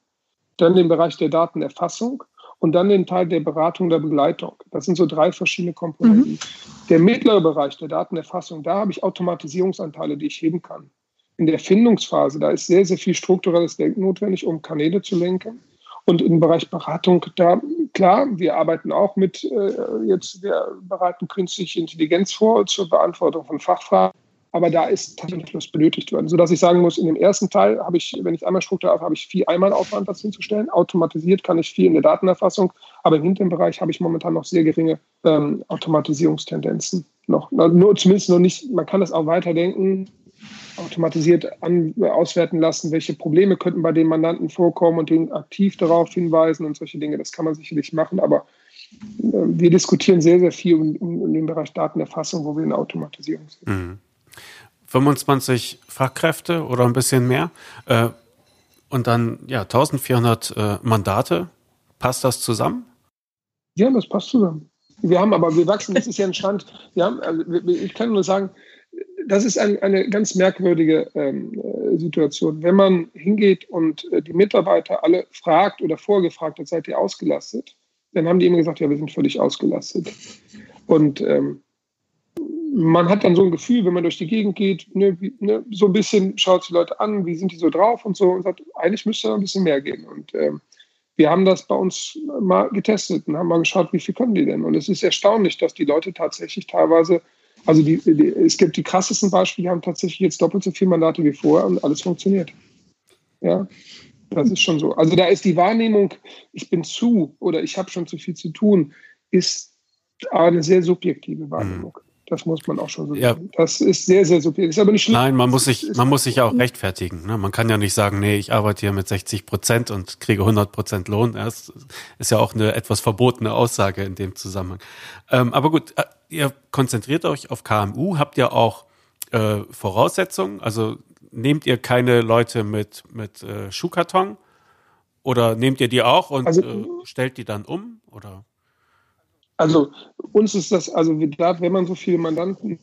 Dann den Bereich der Datenerfassung und dann den Teil der Beratung der Begleitung. Das sind so drei verschiedene Komponenten. Mhm. Der mittlere Bereich der Datenerfassung, da habe ich Automatisierungsanteile, die ich heben kann. In der Findungsphase, da ist sehr, sehr viel strukturelles Denken notwendig, um Kanäle zu lenken. Und im Bereich Beratung, da klar, wir arbeiten auch mit, äh, jetzt, wir bereiten künstliche Intelligenz vor zur Beantwortung von Fachfragen. Aber da ist was benötigt worden, sodass ich sagen muss, in dem ersten Teil habe ich, wenn ich einmal Struktur habe, habe ich viel einmal Aufwand, das hinzustellen. Automatisiert kann ich viel in der Datenerfassung, aber im hinteren Bereich habe ich momentan noch sehr geringe ähm, Automatisierungstendenzen. Noch, nur zumindest noch nicht, man kann das auch weiterdenken, automatisiert an, auswerten lassen, welche Probleme könnten bei den Mandanten vorkommen und den aktiv darauf hinweisen und solche Dinge. Das kann man sicherlich machen, aber äh, wir diskutieren sehr, sehr viel um, um, um, den Bereich Datenerfassung, wo wir in Automatisierung sind. Mhm. 25 Fachkräfte oder ein bisschen mehr äh, und dann ja 1400 äh, Mandate. Passt das zusammen? Ja, das passt zusammen. Wir haben aber, wir wachsen, das ist ja ein Stand, wir haben, also ich kann nur sagen, das ist ein, eine ganz merkwürdige ähm, äh, Situation. Wenn man hingeht und äh, die Mitarbeiter alle fragt oder vorgefragt hat, seid ihr ausgelastet, dann haben die immer gesagt, ja, wir sind völlig ausgelastet. Und ähm, man hat dann so ein Gefühl, wenn man durch die Gegend geht, ne, wie, ne, so ein bisschen schaut die Leute an, wie sind die so drauf und so und sagt, eigentlich müsste da ein bisschen mehr gehen. Und ähm, wir haben das bei uns mal getestet und haben mal geschaut, wie viel können die denn. Und es ist erstaunlich, dass die Leute tatsächlich teilweise also die, die, es gibt die krassesten Beispiele, die haben tatsächlich jetzt doppelt so viele Mandate wie vorher und alles funktioniert. Ja, das ist schon so. Also da ist die Wahrnehmung, ich bin zu oder ich habe schon zu viel zu tun, ist eine sehr subjektive Wahrnehmung. Das muss man auch schon so ja. sagen. Das ist sehr, sehr subjektiv. Ist aber nicht schlimm. Nein, man muss sich, man muss sich auch rechtfertigen. Ne? Man kann ja nicht sagen, nee, ich arbeite hier mit 60 Prozent und kriege 100 Prozent Lohn. Das ist ja auch eine etwas verbotene Aussage in dem Zusammenhang. Ähm, aber gut, äh, ihr konzentriert euch auf KMU. Habt ihr auch äh, Voraussetzungen? Also nehmt ihr keine Leute mit, mit äh, Schuhkarton? Oder nehmt ihr die auch und also, äh, stellt die dann um? Oder? Also uns ist das, also wenn man so viele Mandanten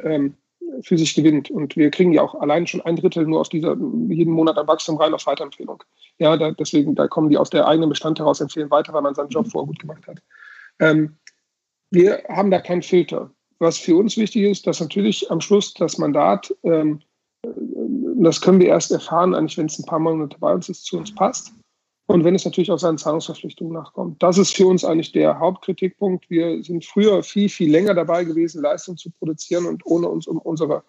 ähm, für sich gewinnt. Und wir kriegen ja auch allein schon ein Drittel nur aus dieser jeden Monat an Wachstum rein aus Weiterempfehlung. Ja, da, deswegen, da kommen die aus der eigenen Bestand heraus empfehlen weiter, weil man seinen Job vorher gut gemacht hat. Ähm, wir haben da keinen Filter. Was für uns wichtig ist, dass natürlich am Schluss das Mandat, ähm, das können wir erst erfahren, eigentlich wenn es ein paar Monate bei uns ist, zu uns passt. Und wenn es natürlich auch seinen Zahlungsverpflichtungen nachkommt. Das ist für uns eigentlich der Hauptkritikpunkt. Wir sind früher viel, viel länger dabei gewesen, Leistung zu produzieren und ohne uns um unsere,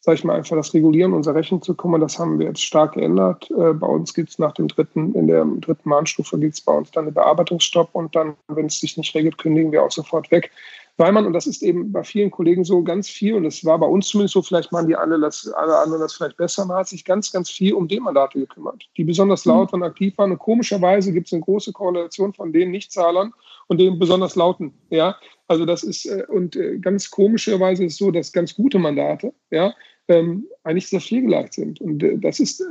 sag ich mal, einfach das Regulieren unserer Rechnung zu kümmern. Das haben wir jetzt stark geändert. Äh, bei uns gibt es nach dem dritten, in der dritten Mahnstufe gibt es bei uns dann eine Bearbeitungsstopp und dann, wenn es sich nicht regelt, kündigen wir auch sofort weg weil man, und das ist eben bei vielen Kollegen so ganz viel, und das war bei uns zumindest so, vielleicht machen die alle, das, alle anderen das vielleicht besser, man hat sich ganz, ganz viel um D-Mandate gekümmert, die besonders mhm. laut und aktiv waren. Und komischerweise gibt es eine große Korrelation von den Nichtzahlern und den besonders lauten. Ja, also das ist, äh, und äh, ganz komischerweise ist es so, dass ganz gute Mandate, ja, ähm, eigentlich sehr pflegeleicht sind. Und äh, das ist,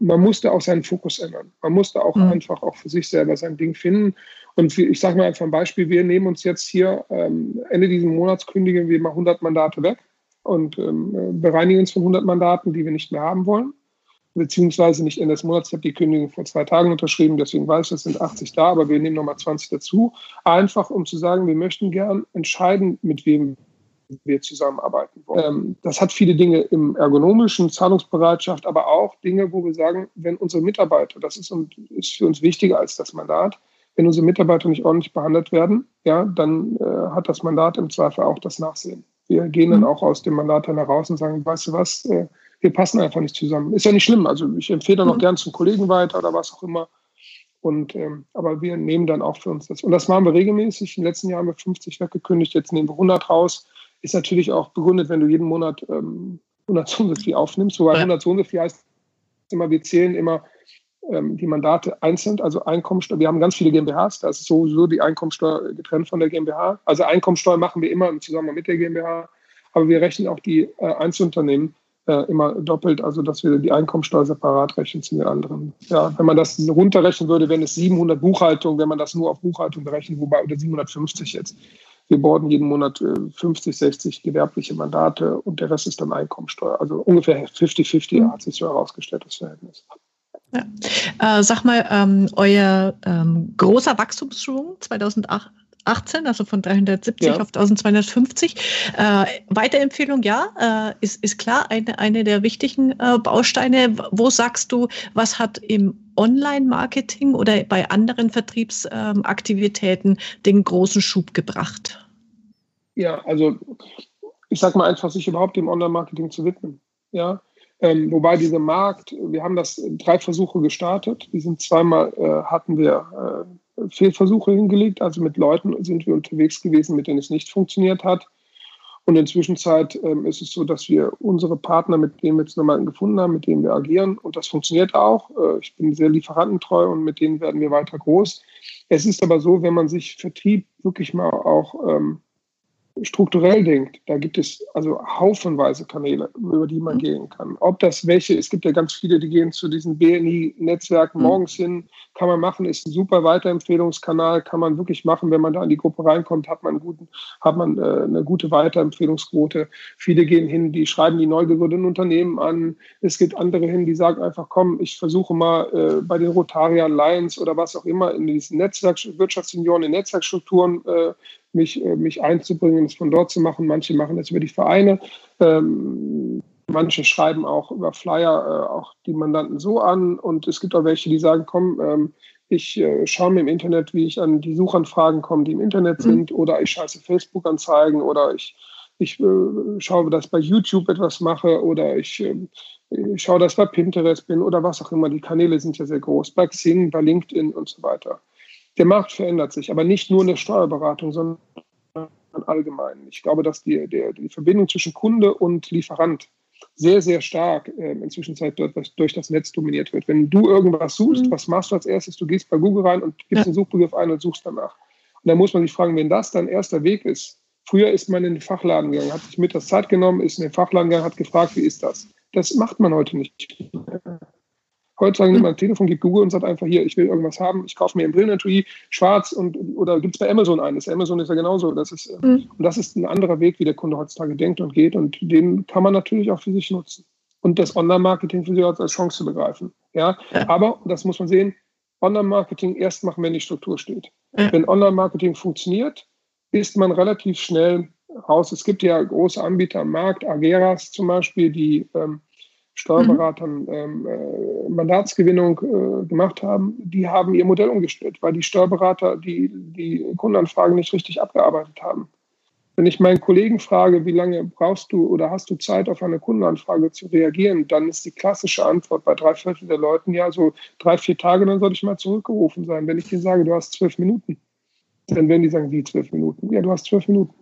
man musste auch seinen Fokus ändern. Man musste auch mhm. einfach auch für sich selber sein Ding finden. Und ich sage mal einfach ein Beispiel, wir nehmen uns jetzt hier ähm, Ende dieses Monats kündigen wir mal 100 Mandate weg und ähm, bereinigen uns von 100 Mandaten, die wir nicht mehr haben wollen. Beziehungsweise nicht Ende des Monats. Ich habe die Kündigung vor zwei Tagen unterschrieben, deswegen weiß ich, es sind 80 da, aber wir nehmen nochmal 20 dazu. Einfach um zu sagen, wir möchten gern entscheiden, mit wem wir zusammenarbeiten wollen. Ähm, das hat viele Dinge im ergonomischen, Zahlungsbereitschaft, aber auch Dinge, wo wir sagen, wenn unsere Mitarbeiter, das ist, ist für uns wichtiger als das Mandat, wenn unsere Mitarbeiter nicht ordentlich behandelt werden, ja, dann äh, hat das Mandat im Zweifel auch das Nachsehen. Wir gehen dann mhm. auch aus dem Mandat dann heraus und sagen, weißt du was, äh, wir passen einfach nicht zusammen. Ist ja nicht schlimm. Also ich empfehle dann auch mhm. gern zum Kollegen weiter oder was auch immer. Und, ähm, aber wir nehmen dann auch für uns das. Und das machen wir regelmäßig. Im letzten Jahr haben wir 50 weggekündigt, jetzt nehmen wir 100 raus. Ist natürlich auch begründet, wenn du jeden Monat ähm, 100 so viel aufnimmst. Wobei 100 so viel heißt immer, wir zählen immer ähm, die Mandate einzeln, also Einkommensteuer. Wir haben ganz viele GmbHs, da ist sowieso die Einkommensteuer getrennt von der GmbH. Also Einkommensteuer machen wir immer im Zusammenhang mit der GmbH, aber wir rechnen auch die äh, Einzelunternehmen äh, immer doppelt, also dass wir die Einkommensteuer separat rechnen zu den anderen. Ja, wenn man das runterrechnen würde, wären es 700 Buchhaltung, wenn man das nur auf Buchhaltung berechnet, wobei oder 750 jetzt. Wir borden jeden Monat 50, äh, 60 gewerbliche Mandate und der Rest ist dann Einkommensteuer. Also ungefähr 50-50 hat sich so herausgestellt, das Verhältnis. Ja. Äh, sag mal, ähm, euer ähm, großer Wachstumsschwung 2018, also von 370 ja. auf 1250. Äh, Weiterempfehlung, ja, äh, ist, ist klar, eine, eine der wichtigen äh, Bausteine. Wo sagst du, was hat im Online-Marketing oder bei anderen Vertriebsaktivitäten ähm, den großen Schub gebracht? Ja, also ich sag mal einfach, sich überhaupt dem Online-Marketing zu widmen. Ja, ähm, wobei dieser Markt, wir haben das drei Versuche gestartet. Die sind zweimal äh, hatten wir äh, Fehlversuche hingelegt, also mit Leuten sind wir unterwegs gewesen, mit denen es nicht funktioniert hat. Und in der Zwischenzeit ähm, ist es so, dass wir unsere Partner, mit denen wir jetzt nochmal gefunden haben, mit denen wir agieren, und das funktioniert auch. Äh, ich bin sehr lieferantentreu und mit denen werden wir weiter groß. Es ist aber so, wenn man sich Vertrieb wirklich mal auch ähm, strukturell denkt, da gibt es also haufenweise Kanäle, über die man mhm. gehen kann. Ob das welche, es gibt ja ganz viele, die gehen zu diesen BNI-Netzwerken mhm. morgens hin, kann man machen, ist ein super Weiterempfehlungskanal, kann man wirklich machen, wenn man da in die Gruppe reinkommt, hat man, guten, hat man äh, eine gute Weiterempfehlungsquote. Viele gehen hin, die schreiben die neu gegründeten Unternehmen an. Es gibt andere hin, die sagen einfach, komm, ich versuche mal äh, bei den Rotarian Lions oder was auch immer in diesen Netzwerk, Wirtschaftsunionen, in Netzwerkstrukturen äh, mich, äh, mich einzubringen, es von dort zu machen. Manche machen das über die Vereine. Ähm, manche schreiben auch über Flyer äh, auch die Mandanten so an. Und es gibt auch welche, die sagen, komm, ähm, ich äh, schaue mir im Internet, wie ich an die Suchanfragen komme, die im Internet mhm. sind, mhm. oder ich scheiße Facebook-Anzeigen oder ich, ich äh, schaue, dass ich bei YouTube etwas mache oder ich, äh, ich schaue, dass ich bei Pinterest bin oder was auch immer. Die Kanäle sind ja sehr groß, bei Xing, bei LinkedIn und so weiter der Markt verändert sich, aber nicht nur in der Steuerberatung, sondern allgemein. Ich glaube, dass die, der, die Verbindung zwischen Kunde und Lieferant sehr, sehr stark äh, inzwischen durch das Netz dominiert wird. Wenn du irgendwas suchst, mhm. was machst du als erstes? Du gehst bei Google rein und gibst ja. einen Suchbegriff ein und suchst danach. Und dann muss man sich fragen, wenn das dein erster Weg ist, früher ist man in den Fachladen gegangen, hat sich mit der Zeit genommen, ist in den Fachladen gegangen, hat gefragt, wie ist das? Das macht man heute nicht. Heutzutage nimmt man ein Telefon, gibt Google und sagt einfach hier, ich will irgendwas haben, ich kaufe mir ein Brillenetui schwarz und oder gibt es bei Amazon eines. Amazon ist ja genauso. Das ist, mhm. Und das ist ein anderer Weg, wie der Kunde heutzutage denkt und geht und den kann man natürlich auch für sich nutzen. Und das Online-Marketing für sich als Chance zu begreifen. Ja? ja. Aber, das muss man sehen, Online-Marketing erst machen, wenn die Struktur steht. Ja. Wenn Online-Marketing funktioniert, ist man relativ schnell raus. Es gibt ja große Anbieter am Markt, Ageras zum Beispiel, die ähm, Steuerberatern ähm, äh, Mandatsgewinnung äh, gemacht haben, die haben ihr Modell umgestellt, weil die Steuerberater die, die Kundenanfragen nicht richtig abgearbeitet haben. Wenn ich meinen Kollegen frage, wie lange brauchst du oder hast du Zeit, auf eine Kundenanfrage zu reagieren, dann ist die klassische Antwort bei drei Viertel der Leuten ja so drei, vier Tage, dann soll ich mal zurückgerufen sein. Wenn ich dir sage, du hast zwölf Minuten, dann werden die sagen, wie zwölf Minuten? Ja, du hast zwölf Minuten.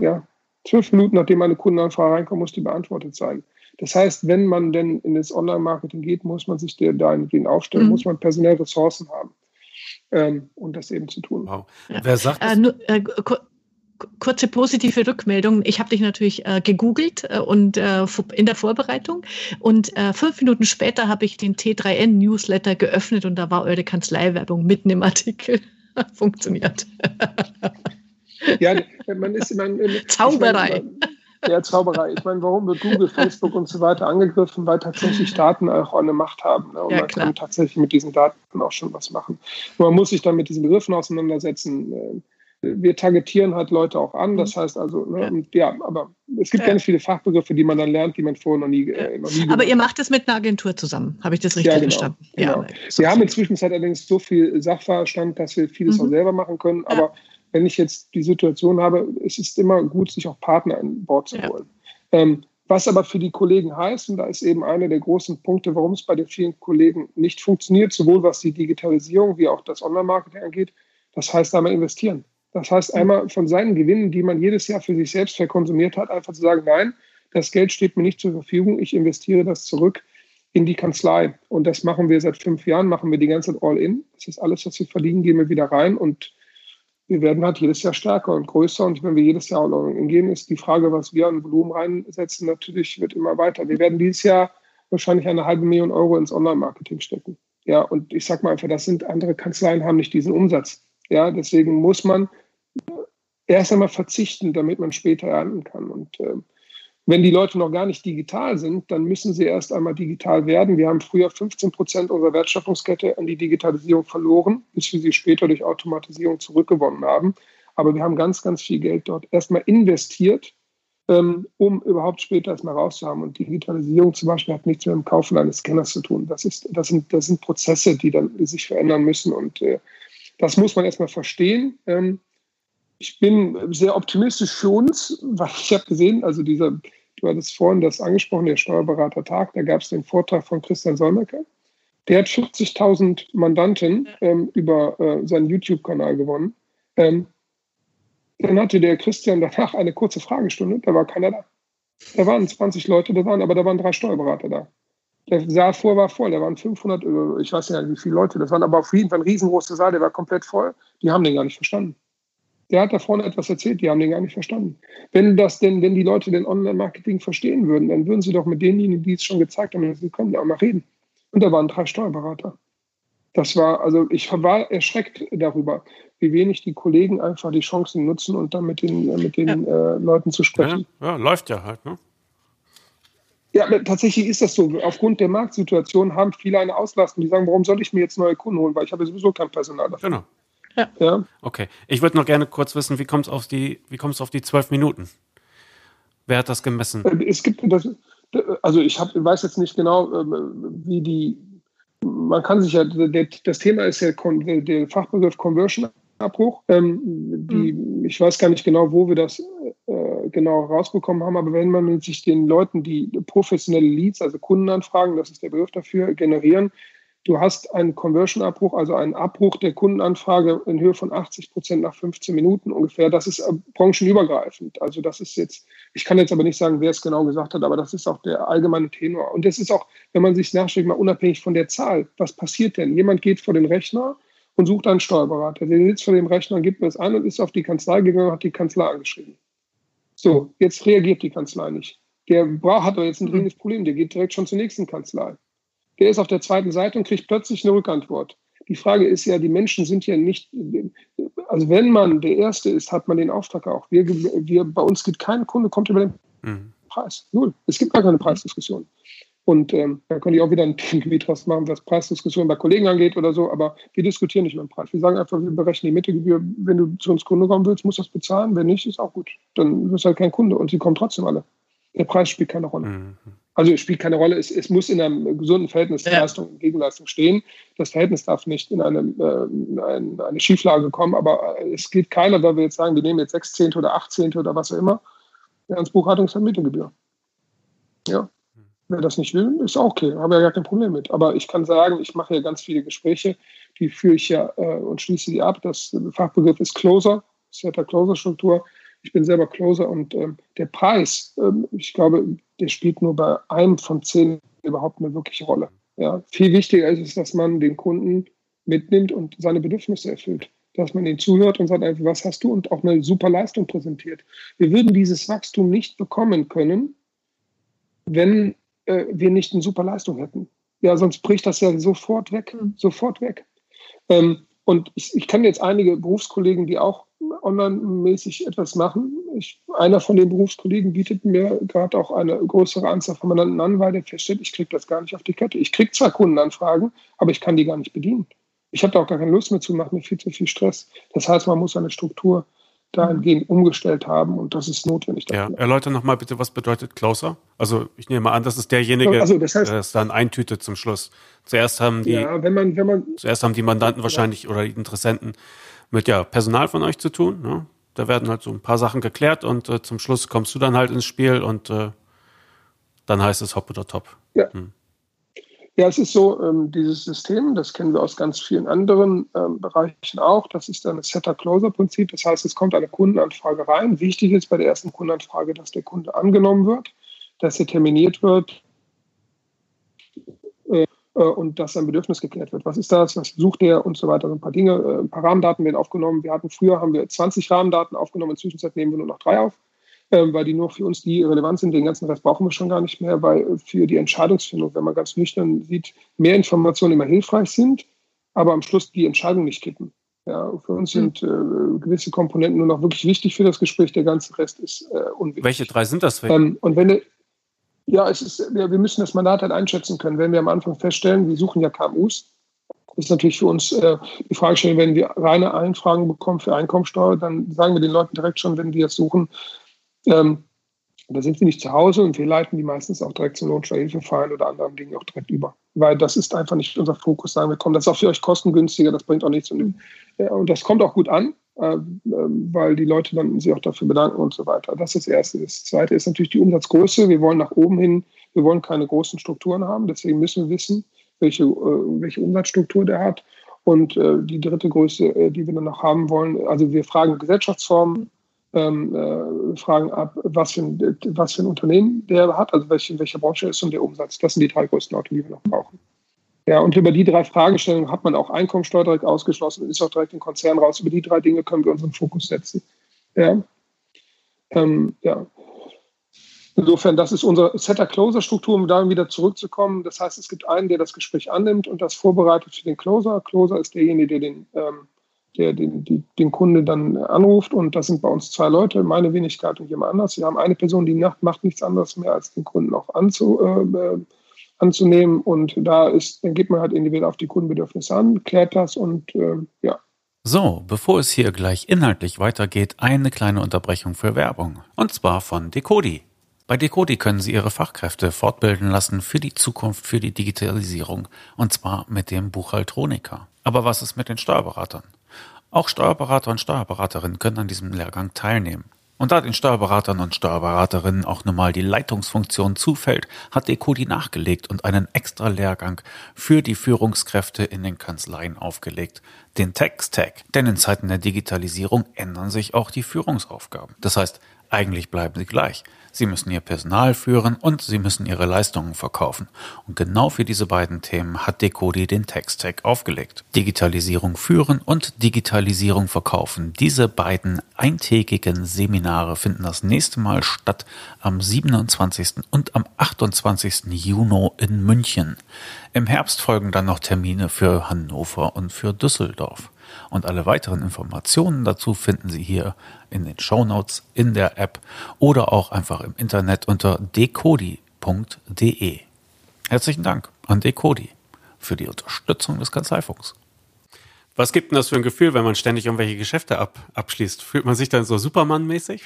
Ja, zwölf Minuten, nachdem eine Kundenanfrage reinkommt, muss die beantwortet sein. Das heißt, wenn man denn in das Online-Marketing geht, muss man sich dahingehend aufstellen, mhm. muss man personelle Ressourcen haben, ähm, um das eben zu tun. Wow. Wer sagt äh, nur, äh, kurze positive Rückmeldung. Ich habe dich natürlich äh, gegoogelt äh, und äh, in der Vorbereitung und äh, fünf Minuten später habe ich den T3N Newsletter geöffnet und da war eure Kanzleiwerbung mitten im Artikel. Funktioniert. ja, man ist man, Zauberei. Ich mein, ja, Zauberei. Ich meine, warum wird Google, Facebook und so weiter angegriffen? Weil tatsächlich Daten auch eine Macht haben. Ne? Und ja, man kann tatsächlich mit diesen Daten auch schon was machen. Und man muss sich dann mit diesen Begriffen auseinandersetzen. Äh, wir targetieren halt Leute auch an. Das mhm. heißt also, ne, ja. Und, ja aber es gibt ja. ganz viele Fachbegriffe, die man dann lernt, die man vorher noch nie, äh, noch nie Aber ihr macht es mit einer Agentur zusammen, habe ich das richtig ja, genau, verstanden? Genau. Ja, wir haben inzwischen allerdings so viel Sachverstand, dass wir vieles mhm. auch selber machen können. Aber wenn ich jetzt die Situation habe, es ist immer gut, sich auch Partner an Bord zu holen. Ähm, was aber für die Kollegen heißt, und da ist eben einer der großen Punkte, warum es bei den vielen Kollegen nicht funktioniert, sowohl was die Digitalisierung wie auch das Online-Marketing angeht, das heißt einmal investieren. Das heißt einmal von seinen Gewinnen, die man jedes Jahr für sich selbst verkonsumiert hat, einfach zu sagen, nein, das Geld steht mir nicht zur Verfügung, ich investiere das zurück in die Kanzlei. Und das machen wir seit fünf Jahren, machen wir die ganze Zeit all in. Das ist alles, was wir verdienen, gehen wir wieder rein und wir werden halt jedes Jahr stärker und größer. Und wenn wir jedes Jahr all in gehen, ist die Frage, was wir an Volumen reinsetzen, natürlich wird immer weiter. Wir werden dieses Jahr wahrscheinlich eine halbe Million Euro ins Online-Marketing stecken. Ja, und ich sage mal einfach, das sind andere Kanzleien haben nicht diesen Umsatz. Ja, deswegen muss man erst einmal verzichten, damit man später ernten kann. Und äh, wenn die Leute noch gar nicht digital sind, dann müssen sie erst einmal digital werden. Wir haben früher 15 Prozent unserer Wertschöpfungskette an die Digitalisierung verloren, bis wir sie später durch Automatisierung zurückgewonnen haben. Aber wir haben ganz, ganz viel Geld dort erstmal investiert, ähm, um überhaupt später erstmal rauszuhaben. Und Digitalisierung zum Beispiel hat nichts mit dem Kaufen eines Scanners zu tun. Das, ist, das, sind, das sind Prozesse, die dann sich verändern müssen. Und äh, das muss man erstmal verstehen. Ähm, ich bin sehr optimistisch für uns, weil ich habe gesehen, also dieser, du hattest vorhin das angesprochen, der Steuerberatertag, da gab es den Vortrag von Christian Solmecke. Der hat 50.000 Mandanten ähm, über äh, seinen YouTube-Kanal gewonnen. Ähm, dann hatte der Christian danach eine kurze Fragestunde, da war keiner da. Da waren 20 Leute, da waren, aber da waren drei Steuerberater da. Der Saal vor war voll, da waren 500, äh, ich weiß nicht, wie viele Leute das waren, aber auf jeden Fall ein riesengroßer Saal, der war komplett voll. Die haben den gar nicht verstanden. Der hat da vorne etwas erzählt, die haben den gar nicht verstanden. Wenn das denn, wenn die Leute den Online-Marketing verstehen würden, dann würden sie doch mit denjenigen, die es schon gezeigt haben, sie können ja auch mal reden. Und da waren drei Steuerberater. Das war, also ich war erschreckt darüber, wie wenig die Kollegen einfach die Chancen nutzen und dann mit den, mit den ja. äh, Leuten zu sprechen. Ja, ja, läuft ja halt, ne? Ja, tatsächlich ist das so. Aufgrund der Marktsituation haben viele eine Auslastung. Die sagen, warum soll ich mir jetzt neue Kunden holen, weil ich habe sowieso kein Personal dafür. Genau. Ja. ja. Okay. Ich würde noch gerne kurz wissen, wie kommt es auf die, wie kommst auf die zwölf Minuten? Wer hat das gemessen? Äh, es gibt das, also ich hab, weiß jetzt nicht genau, ähm, wie die, man kann sich ja, das Thema ist ja der Fachbegriff Conversion Abbruch. Ähm, die, mhm. Ich weiß gar nicht genau, wo wir das äh, genau rausbekommen haben, aber wenn man sich den Leuten, die professionelle Leads, also Kundenanfragen, das ist der Begriff dafür, generieren, du hast einen Conversion-Abbruch, also einen Abbruch der Kundenanfrage in Höhe von 80 Prozent nach 15 Minuten ungefähr. Das ist äh, branchenübergreifend. Also das ist jetzt, ich kann jetzt aber nicht sagen, wer es genau gesagt hat, aber das ist auch der allgemeine Tenor. Und das ist auch, wenn man sich nachstellt, mal unabhängig von der Zahl. Was passiert denn? Jemand geht vor den Rechner und sucht einen Steuerberater. Der sitzt vor dem Rechner, gibt mir das an und ist auf die Kanzlei gegangen und hat die Kanzlei angeschrieben. So, jetzt reagiert die Kanzlei nicht. Der hat aber jetzt ein dringendes Problem, der geht direkt schon zur nächsten Kanzlei. Der ist auf der zweiten Seite und kriegt plötzlich eine Rückantwort. Die Frage ist ja, die Menschen sind ja nicht, also wenn man der Erste ist, hat man den Auftrag auch. Wir, wir, bei uns geht kein Kunde, kommt über den mhm. Preis. Null. Es gibt gar keine Preisdiskussion. Und ähm, da könnte ich auch wieder ein Themengebiet draus machen, was Preisdiskussionen bei Kollegen angeht oder so. Aber wir diskutieren nicht über den Preis. Wir sagen einfach, wir berechnen die Mittelgebühr. Wenn du zu uns Kunde kommen willst, musst du das bezahlen. Wenn nicht, ist auch gut. Dann wirst du halt kein Kunde. Und sie kommen trotzdem alle. Der Preis spielt keine Rolle. Mhm. Also es spielt keine Rolle. Es, es muss in einem gesunden Verhältnis ja. Leistung und Gegenleistung stehen. Das Verhältnis darf nicht in eine, äh, eine, eine Schieflage kommen. Aber es geht keiner, weil wir jetzt sagen, wir nehmen jetzt Sechzehnte oder Achtzehnte oder was auch immer, ans Buchhaltungsvermittelgebühr. Ja. Wer das nicht will, ist auch okay, habe ja gar kein Problem mit. Aber ich kann sagen, ich mache ja ganz viele Gespräche, die führe ich ja äh, und schließe die ab. Das Fachbegriff ist Closer, Setter Closer Struktur. Ich bin selber Closer und ähm, der Preis, ähm, ich glaube, der spielt nur bei einem von zehn überhaupt eine wirkliche Rolle. Ja, viel wichtiger ist es, dass man den Kunden mitnimmt und seine Bedürfnisse erfüllt. Dass man ihnen zuhört und sagt einfach, was hast du und auch eine super Leistung präsentiert. Wir würden dieses Wachstum nicht bekommen können, wenn äh, wir nicht eine super Leistung hätten. Ja, sonst bricht das ja sofort weg, mhm. sofort weg. Ähm, und ich, ich kann jetzt einige Berufskollegen, die auch online-mäßig etwas machen. Ich, einer von den Berufskollegen bietet mir gerade auch eine größere Anzahl von Mandanten an, weil der feststellt, ich kriege das gar nicht auf die Kette. Ich kriege zwar Kundenanfragen, aber ich kann die gar nicht bedienen. Ich habe da auch gar keine Lust mehr zu machen, mit viel zu viel Stress. Das heißt, man muss eine Struktur dahingehend umgestellt haben und das ist notwendig. Ja, erläuter nochmal bitte, was bedeutet Closer? Also ich nehme an, das ist derjenige, also, das heißt, der es dann eintütet zum Schluss. Zuerst haben die, ja, wenn man, wenn man, zuerst haben die Mandanten wahrscheinlich oder die Interessenten mit ja Personal von euch zu tun. Ne? Da werden halt so ein paar Sachen geklärt und äh, zum Schluss kommst du dann halt ins Spiel und äh, dann heißt es Hop oder Top. Ja. Hm. Ja, es ist so, ähm, dieses System, das kennen wir aus ganz vielen anderen ähm, Bereichen auch, das ist ein Setter-Closer-Prinzip. Das heißt, es kommt eine Kundenanfrage rein. Wichtig ist bei der ersten Kundenanfrage, dass der Kunde angenommen wird, dass er terminiert wird und dass sein Bedürfnis geklärt wird. Was ist das? Was sucht er und so weiter? ein paar Dinge, äh, ein paar Rahmendaten werden aufgenommen. Wir hatten früher haben wir 20 Rahmendaten aufgenommen, inzwischen nehmen wir nur noch drei auf ähm, weil die nur für uns die relevant sind. Den ganzen Rest brauchen wir schon gar nicht mehr, weil für die Entscheidungsfindung, wenn man ganz nüchtern sieht, mehr Informationen immer hilfreich sind, aber am Schluss die Entscheidung nicht kippen. Ja, für uns hm. sind äh, gewisse Komponenten nur noch wirklich wichtig für das Gespräch, der ganze Rest ist äh, unwichtig. Welche drei sind das? Ähm, und wenn ja, es ist, ja, wir müssen das Mandat halt einschätzen können. Wenn wir am Anfang feststellen, wir suchen ja KMUs, ist natürlich für uns äh, die Fragestellung, wenn wir reine Einfragen bekommen für Einkommensteuer, dann sagen wir den Leuten direkt schon, wenn wir es suchen, ähm, da sind wir nicht zu Hause und wir leiten die meistens auch direkt zum Lohnsteuerhilfeverein oder anderen Dingen auch direkt über. Weil das ist einfach nicht unser Fokus, sagen wir, komm, das ist auch für euch kostengünstiger, das bringt auch nichts. Und, äh, und das kommt auch gut an, weil die Leute dann sich auch dafür bedanken und so weiter. Das ist das Erste. Das Zweite ist natürlich die Umsatzgröße. Wir wollen nach oben hin, wir wollen keine großen Strukturen haben, deswegen müssen wir wissen, welche, äh, welche Umsatzstruktur der hat. Und äh, die dritte Größe, äh, die wir dann noch haben wollen, also wir fragen Gesellschaftsformen, ähm, äh, fragen ab, was für, ein, was für ein Unternehmen der hat, also welche, in welcher Branche ist und der Umsatz. Das sind die drei größten Orte, die wir noch brauchen. Ja, und über die drei Fragestellungen hat man auch Einkommensteuer direkt ausgeschlossen und ist auch direkt den Konzern raus. Über die drei Dinge können wir unseren Fokus setzen. Ja. Ähm, ja. Insofern, das ist unsere Setter-Closer-Struktur, um da wieder zurückzukommen. Das heißt, es gibt einen, der das Gespräch annimmt und das vorbereitet für den Closer. Closer ist derjenige, der den ähm, der den, die, den Kunde dann anruft. Und das sind bei uns zwei Leute, meine Wenigkeit und jemand anders. Wir haben eine Person, die macht nichts anderes mehr, als den Kunden auch anzu, äh, anzunehmen. Und da ist, dann geht man halt individuell auf die Kundenbedürfnisse an, klärt das und äh, ja. So, bevor es hier gleich inhaltlich weitergeht, eine kleine Unterbrechung für Werbung. Und zwar von Decodi. Bei Decodi können Sie Ihre Fachkräfte fortbilden lassen für die Zukunft, für die Digitalisierung. Und zwar mit dem Buchhaltroniker. Aber was ist mit den Steuerberatern? Auch Steuerberater und Steuerberaterinnen können an diesem Lehrgang teilnehmen. Und da den Steuerberatern und Steuerberaterinnen auch normal die Leitungsfunktion zufällt, hat Decodi nachgelegt und einen extra Lehrgang für die Führungskräfte in den Kanzleien aufgelegt, den Text-Tag. Denn in Zeiten der Digitalisierung ändern sich auch die Führungsaufgaben. Das heißt, Eigentlich bleiben sie gleich. Sie müssen ihr Personal führen und sie müssen ihre Leistungen verkaufen. Und genau für diese beiden Themen hat Decodi den Text-Tag aufgelegt. Digitalisierung führen und Digitalisierung verkaufen. Diese beiden eintägigen Seminare finden das nächste Mal statt am 27. und am 28. Juni in München. Im Herbst folgen dann noch Termine für Hannover und für Düsseldorf. Und alle weiteren Informationen dazu finden Sie hier in den Show Notes, in der App oder auch einfach im Internet unter decodi.de. Herzlichen Dank an Decodi für die Unterstützung des Kanzleifunks. Was gibt denn das für ein Gefühl, wenn man ständig irgendwelche Geschäfte ab, abschließt? Fühlt man sich dann so Superman-mäßig?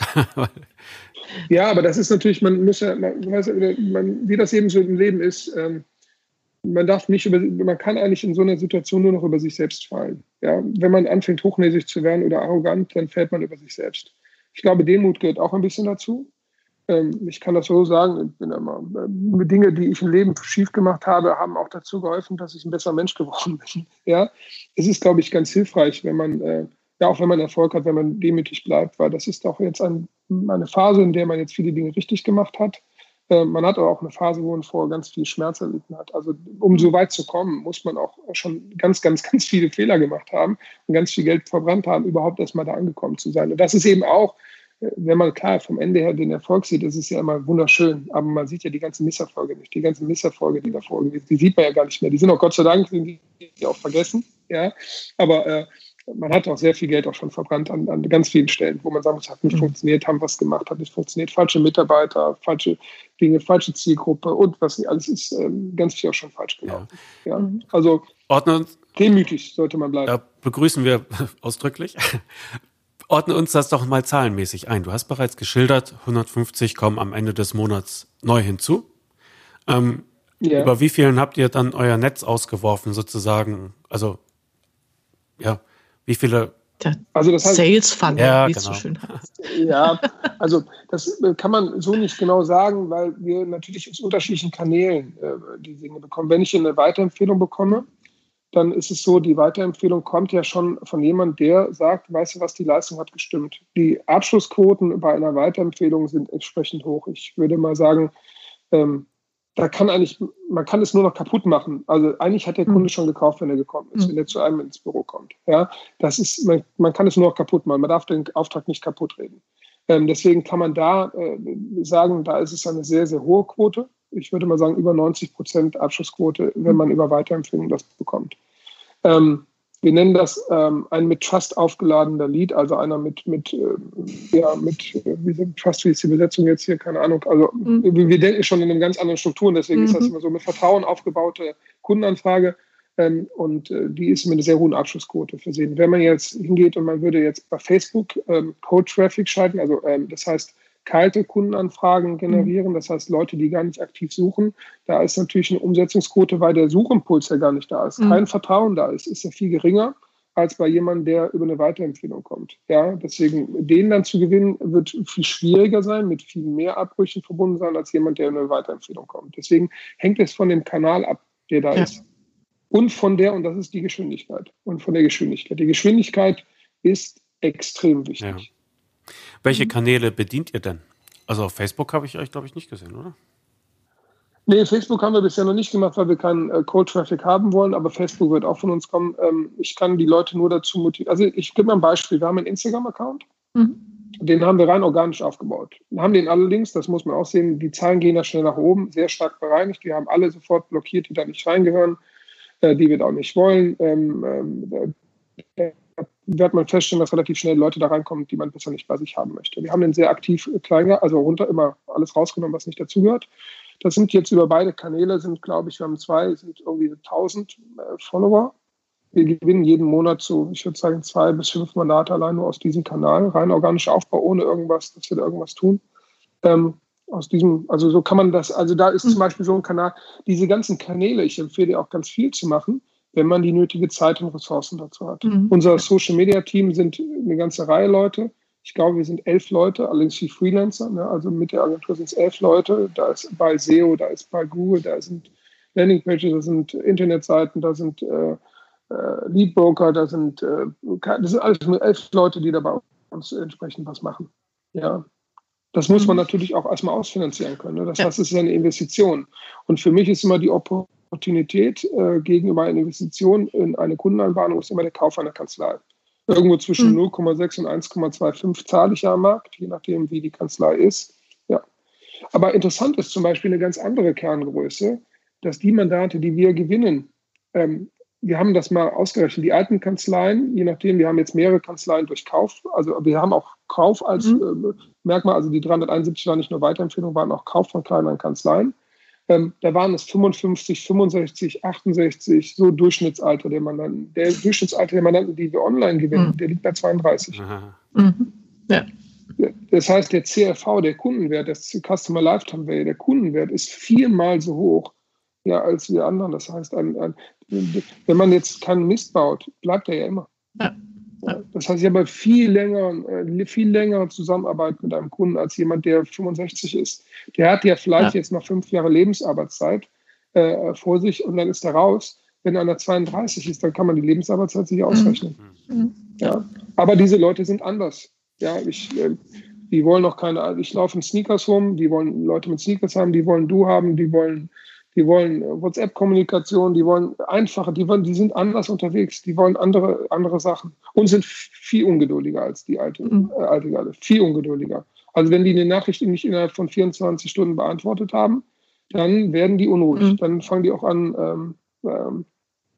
ja, aber das ist natürlich, man muss ja, man, man, wie das eben so im Leben ist, ähm, man darf nicht über, man kann eigentlich in so einer Situation nur noch über sich selbst fallen. Ja, wenn man anfängt, hochnäsig zu werden oder arrogant, dann fällt man über sich selbst. Ich glaube, Demut gehört auch ein bisschen dazu. Ähm, ich kann das so sagen, äh, Dinge, die ich im Leben schief gemacht habe, haben auch dazu geholfen, dass ich ein besserer Mensch geworden bin. Ja, es ist, glaube ich, ganz hilfreich, wenn man, äh, ja, auch wenn man Erfolg hat, wenn man demütig bleibt, weil das ist auch jetzt ein, eine Phase, in der man jetzt viele Dinge richtig gemacht hat man hat aber auch eine Phase, wo man vorher ganz viel Schmerz erlitten hat. Also um so weit zu kommen, muss man auch schon ganz, ganz, ganz viele Fehler gemacht haben und ganz viel Geld verbrannt haben, überhaupt erstmal da angekommen zu sein. Und das ist eben auch, äh, wenn man klar vom Ende her den Erfolg sieht, das ist ja immer wunderschön, aber man sieht ja die ganzen Misserfolge nicht. Die ganzen Misserfolge, die davor gewesen die sieht man ja gar nicht mehr. Die sind auch Gott sei Dank sind die auch vergessen. Ja, aber äh, man hat auch sehr viel Geld auch schon verbrannt an, an ganz vielen Stellen, wo man sagen muss, hat nicht mhm. funktioniert, haben was gemacht, hat nicht funktioniert, falsche Mitarbeiter, falsche Dinge, falsche Zielgruppe und was nicht alles ist, ähm, ganz viel auch schon falsch gelaufen. Ja. ja. Mhm. Also Ordne demütig sollte man bleiben. Da begrüßen wir ausdrücklich. Ordne uns das doch mal zahlenmäßig ein. Du hast bereits geschildert, 150 kommen am Ende des Monats neu hinzu. Ähm, ja. Über wie vielen habt ihr dann euer Netz ausgeworfen, sozusagen? Also, ja, wie viele also das heißt, Sales Funnel, ja, wie es genau. so schön heißt. Ja, also das äh, kann man so nicht genau sagen, weil wir natürlich aus unterschiedlichen Kanälen äh, die Dinge bekommen. Wenn ich eine Weiterempfehlung bekomme, dann ist es so, die Weiterempfehlung kommt ja schon von jemand, der sagt, weißt du was, die Leistung hat gestimmt. Die Abschlussquoten bei einer Weiterempfehlung sind entsprechend hoch. Ich würde mal sagen, ähm, da kann eigentlich, man kann es nur noch kaputt machen. Also eigentlich hat der Kunde hm. schon gekauft, wenn er gekommen ist, hm. wenn er zu einem ins Büro kommt. Ja, das ist, man, man kann es nur noch kaputt machen. Man darf den Auftrag nicht kaputt reden. Ähm, deswegen kann man da äh, sagen, da ist es eine sehr, sehr hohe Quote. Ich würde mal sagen, über 90 Prozent Abschlussquote, wenn hm. man über Weiterempfehlungen das bekommt. Ähm, wir nennen das ähm, ein mit Trust aufgeladener Lead, also einer mit, mit, äh, ja, mit, äh, wie sind Trust, wie ist die Besetzung jetzt hier, keine Ahnung. Also mhm. wir, wir, denken schon in einem ganz anderen Strukturen, deswegen mhm. ist das mhm. immer so mit Vertrauen aufgebaute Kundenanfrage. Ähm, und äh, die ist mit einer sehr hohen Abschlussquote versehen. Wenn man jetzt hingeht und man würde jetzt bei Facebook ähm, Code Traffic schalten, also ähm, das heißt, kalte Kundenanfragen generieren, das heißt Leute, die gar nicht aktiv suchen. Da ist natürlich eine Umsetzungsquote, weil der Suchimpuls ja gar nicht da ist, mhm. kein Vertrauen da ist, ist ja viel geringer als bei jemandem, der über eine Weiterempfehlung kommt. Ja, deswegen den dann zu gewinnen, wird viel schwieriger sein, mit viel mehr Abbrüchen verbunden sein, als jemand, der über eine Weiterempfehlung kommt. Deswegen hängt es von dem Kanal ab, der da ja. ist. Und von der, und das ist die Geschwindigkeit. Und von der Geschwindigkeit. Die Geschwindigkeit ist extrem wichtig. Ja. Welche mhm. Kanäle bedient ihr denn? Also auf Facebook habe ich euch, glaube ich, nicht gesehen, oder? Nee, Facebook haben wir bisher noch nicht gemacht, weil wir keinen äh, Cold Traffic haben wollen, aber Facebook wird auch von uns kommen. Ähm, ich kann die Leute nur dazu motivieren. Also ich gebe mal ein Beispiel. Wir haben einen Instagram-Account. Mhm. Den haben wir rein organisch aufgebaut. Wir haben den allerdings, das muss man auch sehen, die Zahlen gehen da schnell nach oben, sehr stark bereinigt. Wir haben alle sofort blockiert, die da nicht reingehören, äh, die wir auch nicht wollen. Ähm, ähm, wird man feststellen, dass relativ schnell Leute da reinkommen, die man besser nicht bei sich haben möchte. Wir haben den sehr aktiv klein, also runter immer alles rausgenommen, was nicht dazugehört. Das sind jetzt über beide Kanäle, sind glaube ich, wir haben zwei, sind irgendwie 1000 äh, Follower. Wir gewinnen jeden Monat so, ich würde sagen, zwei bis fünf Mandate allein nur aus diesem Kanal. Rein organischer Aufbau, ohne irgendwas, dass wir da irgendwas tun. Ähm, aus diesem, also so kann man das, also da ist zum mhm. Beispiel so ein Kanal, diese ganzen Kanäle, ich empfehle auch ganz viel zu machen, wenn man die nötige Zeit und Ressourcen dazu hat. Mhm. Unser Social Media Team sind eine ganze Reihe Leute. Ich glaube, wir sind elf Leute, allerdings wie Freelancer. Ne? Also mit der Agentur sind es elf Leute. Da ist bei SEO, da ist bei Google, da sind Landingpages, da sind Internetseiten, da sind äh, äh, Leadbroker, da sind, äh, das sind alles nur elf Leute, die da bei uns entsprechend was machen. Ja. Das muss man mhm. natürlich auch erstmal ausfinanzieren können. Ne? Das heißt, es ist eine Investition. Und für mich ist immer die Opportunität äh, gegenüber einer Investition in eine Kundenanbahnung ist immer der Kauf einer Kanzlei. Irgendwo zwischen mhm. 0,6 und 1,25 zahle ich ja am Markt, je nachdem, wie die Kanzlei ist. Ja. Aber interessant ist zum Beispiel eine ganz andere Kerngröße, dass die Mandate, die wir gewinnen, ähm, wir haben das mal ausgerechnet, die alten Kanzleien, je nachdem, wir haben jetzt mehrere Kanzleien durch Kauf, also wir haben auch Kauf als mhm. äh, Merkmal, also die 371 war nicht nur Weiterempfehlung, waren auch Kauf von kleineren Kanzleien. Ähm, da waren es 55, 65, 68, so Durchschnittsalter der Mandanten. Der Durchschnittsalter der Mandanten, die wir online gewinnen, mhm. der liegt bei 32. Mhm. Ja. Das heißt, der CRV, der Kundenwert, das Customer Lifetime Value, der Kundenwert ist viermal so hoch ja, als wir anderen. Das heißt, ein, ein, wenn man jetzt keinen Mist baut, bleibt er ja immer. Ja. Das heißt, ich habe viel länger, äh, viel längere Zusammenarbeit mit einem Kunden als jemand, der 65 ist. Der hat ja vielleicht ja. jetzt noch fünf Jahre Lebensarbeitszeit äh, vor sich und dann ist er raus. Wenn einer 32 ist, dann kann man die Lebensarbeitszeit sich ausrechnen. Mhm. Ja. Aber diese Leute sind anders. Ja, ich, äh, die wollen noch keine, ich laufe in Sneakers rum, die wollen Leute mit Sneakers haben, die wollen du haben, die wollen die wollen WhatsApp-Kommunikation, die wollen einfacher, die, wollen, die sind anders unterwegs, die wollen andere, andere Sachen und sind viel ungeduldiger als die alte, mhm. äh, alte Garde, viel ungeduldiger. Also wenn die eine Nachricht nicht innerhalb von 24 Stunden beantwortet haben, dann werden die unruhig. Mhm. Dann fangen die auch an, ähm, ähm,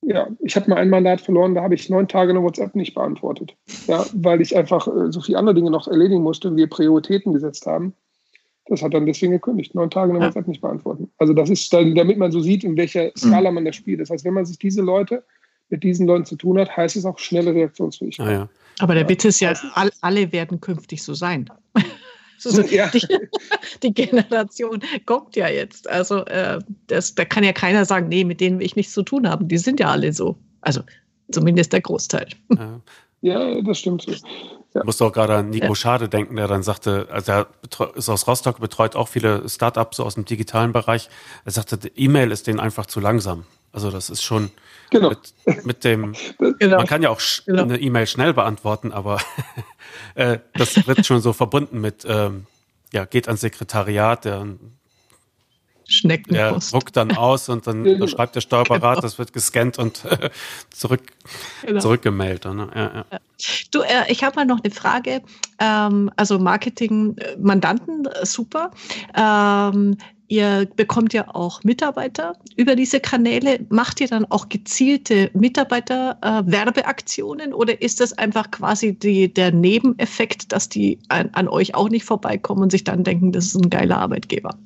ja, ich habe mal ein Mandat verloren, da habe ich neun Tage eine WhatsApp nicht beantwortet. Ja, weil ich einfach äh, so viele andere Dinge noch erledigen musste und wir Prioritäten gesetzt haben. Das hat dann deswegen gekündigt. Neun Tage eine ja. WhatsApp nicht beantworten. Also das ist dann, damit man so sieht, in welcher Skala man das spielt. Das heißt, wenn man sich diese Leute mit diesen Leuten zu tun hat, heißt es auch schnelle Reaktionsfähigkeit. Ah, ja. Aber der Witz ist ja, all, alle werden künftig so sein. So, ja. die, die, Generation kommt ja jetzt. Also äh, das, da kann ja keiner sagen, nee, mit denen will ich nichts zu tun haben. Die sind ja alle so. Also zumindest der Großteil. Ja, ja das stimmt so. Ja. Ich musste auch gerade an Nico ja. Schade denken, der dann sagte, also er ist aus Rostock, betreut auch viele Startups so aus dem digitalen Bereich. Er sagte, E-Mail ist denen einfach zu langsam. Also das ist schon genau. mit, mit dem, genau. man kann ja auch genau. eine E-Mail schnell beantworten, aber äh, das wird schon so verbunden mit, ähm, ja, geht ans Sekretariat, der Schneckenpost. Der druckt dann aus und dann genau. schreibt der Steuerberater, genau. das wird gescannt und äh, zurück, genau. zurückgemeldet. Ne? Ja, ja. Du, äh, ich habe mal noch eine Frage. Ähm, also Marketing, äh, Mandanten, äh, super. Ähm, ihr bekommt ja auch Mitarbeiter über diese Kanäle. Macht ihr dann auch gezielte Mitarbeiter-Werbeaktionen äh, oder ist das einfach quasi die, der Nebeneffekt, dass die an, an euch auch nicht vorbeikommen und sich dann denken, das ist ein geiler Arbeitgeber?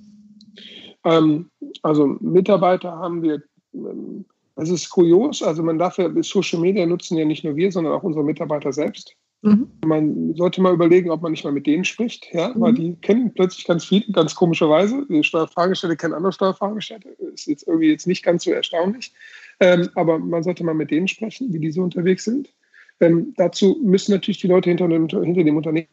Ähm, also Mitarbeiter haben wir, ähm, das ist kurios, also man darf ja Social Media nutzen ja nicht nur wir, sondern auch unsere Mitarbeiter selbst. Mhm. Man sollte mal überlegen, ob man nicht mal mit denen spricht, ja, mhm. weil die kennen plötzlich ganz viel, ganz komischerweise. Die Steuerfragestelle kennen andere Steuerfragestelle. Ist jetzt irgendwie jetzt nicht ganz so erstaunlich. Ähm, aber man sollte mal mit denen sprechen, wie die so unterwegs sind. Ähm, dazu müssen natürlich die Leute hinter dem, hinter dem Unternehmen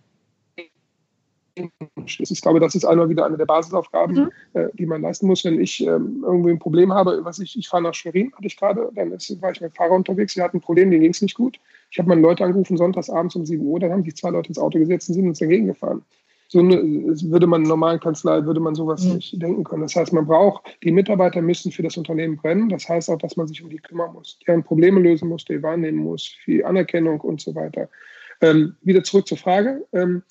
ich glaube, das ist einmal wieder eine der Basisaufgaben, mhm. äh, die man leisten muss. Wenn ich ähm, irgendwie ein Problem habe, was ich, ich fahre nach Schwerin, hatte ich gerade, dann ist, war ich mit dem Fahrer unterwegs, wir hatten ein Problem, denen ging es nicht gut. Ich habe meine Leute angerufen, sonntags abends um 7 Uhr, dann haben sich zwei Leute ins Auto gesetzt und sind uns dagegen gefahren. So eine, würde man in normalen Kanzlei, würde man sowas mhm. nicht denken können. Das heißt, man braucht, die Mitarbeiter müssen für das Unternehmen brennen. Das heißt auch, dass man sich um die kümmern muss, deren Probleme lösen muss, die wahrnehmen muss, für Anerkennung und so weiter. Ähm, wieder zurück zur Frage. Ähm,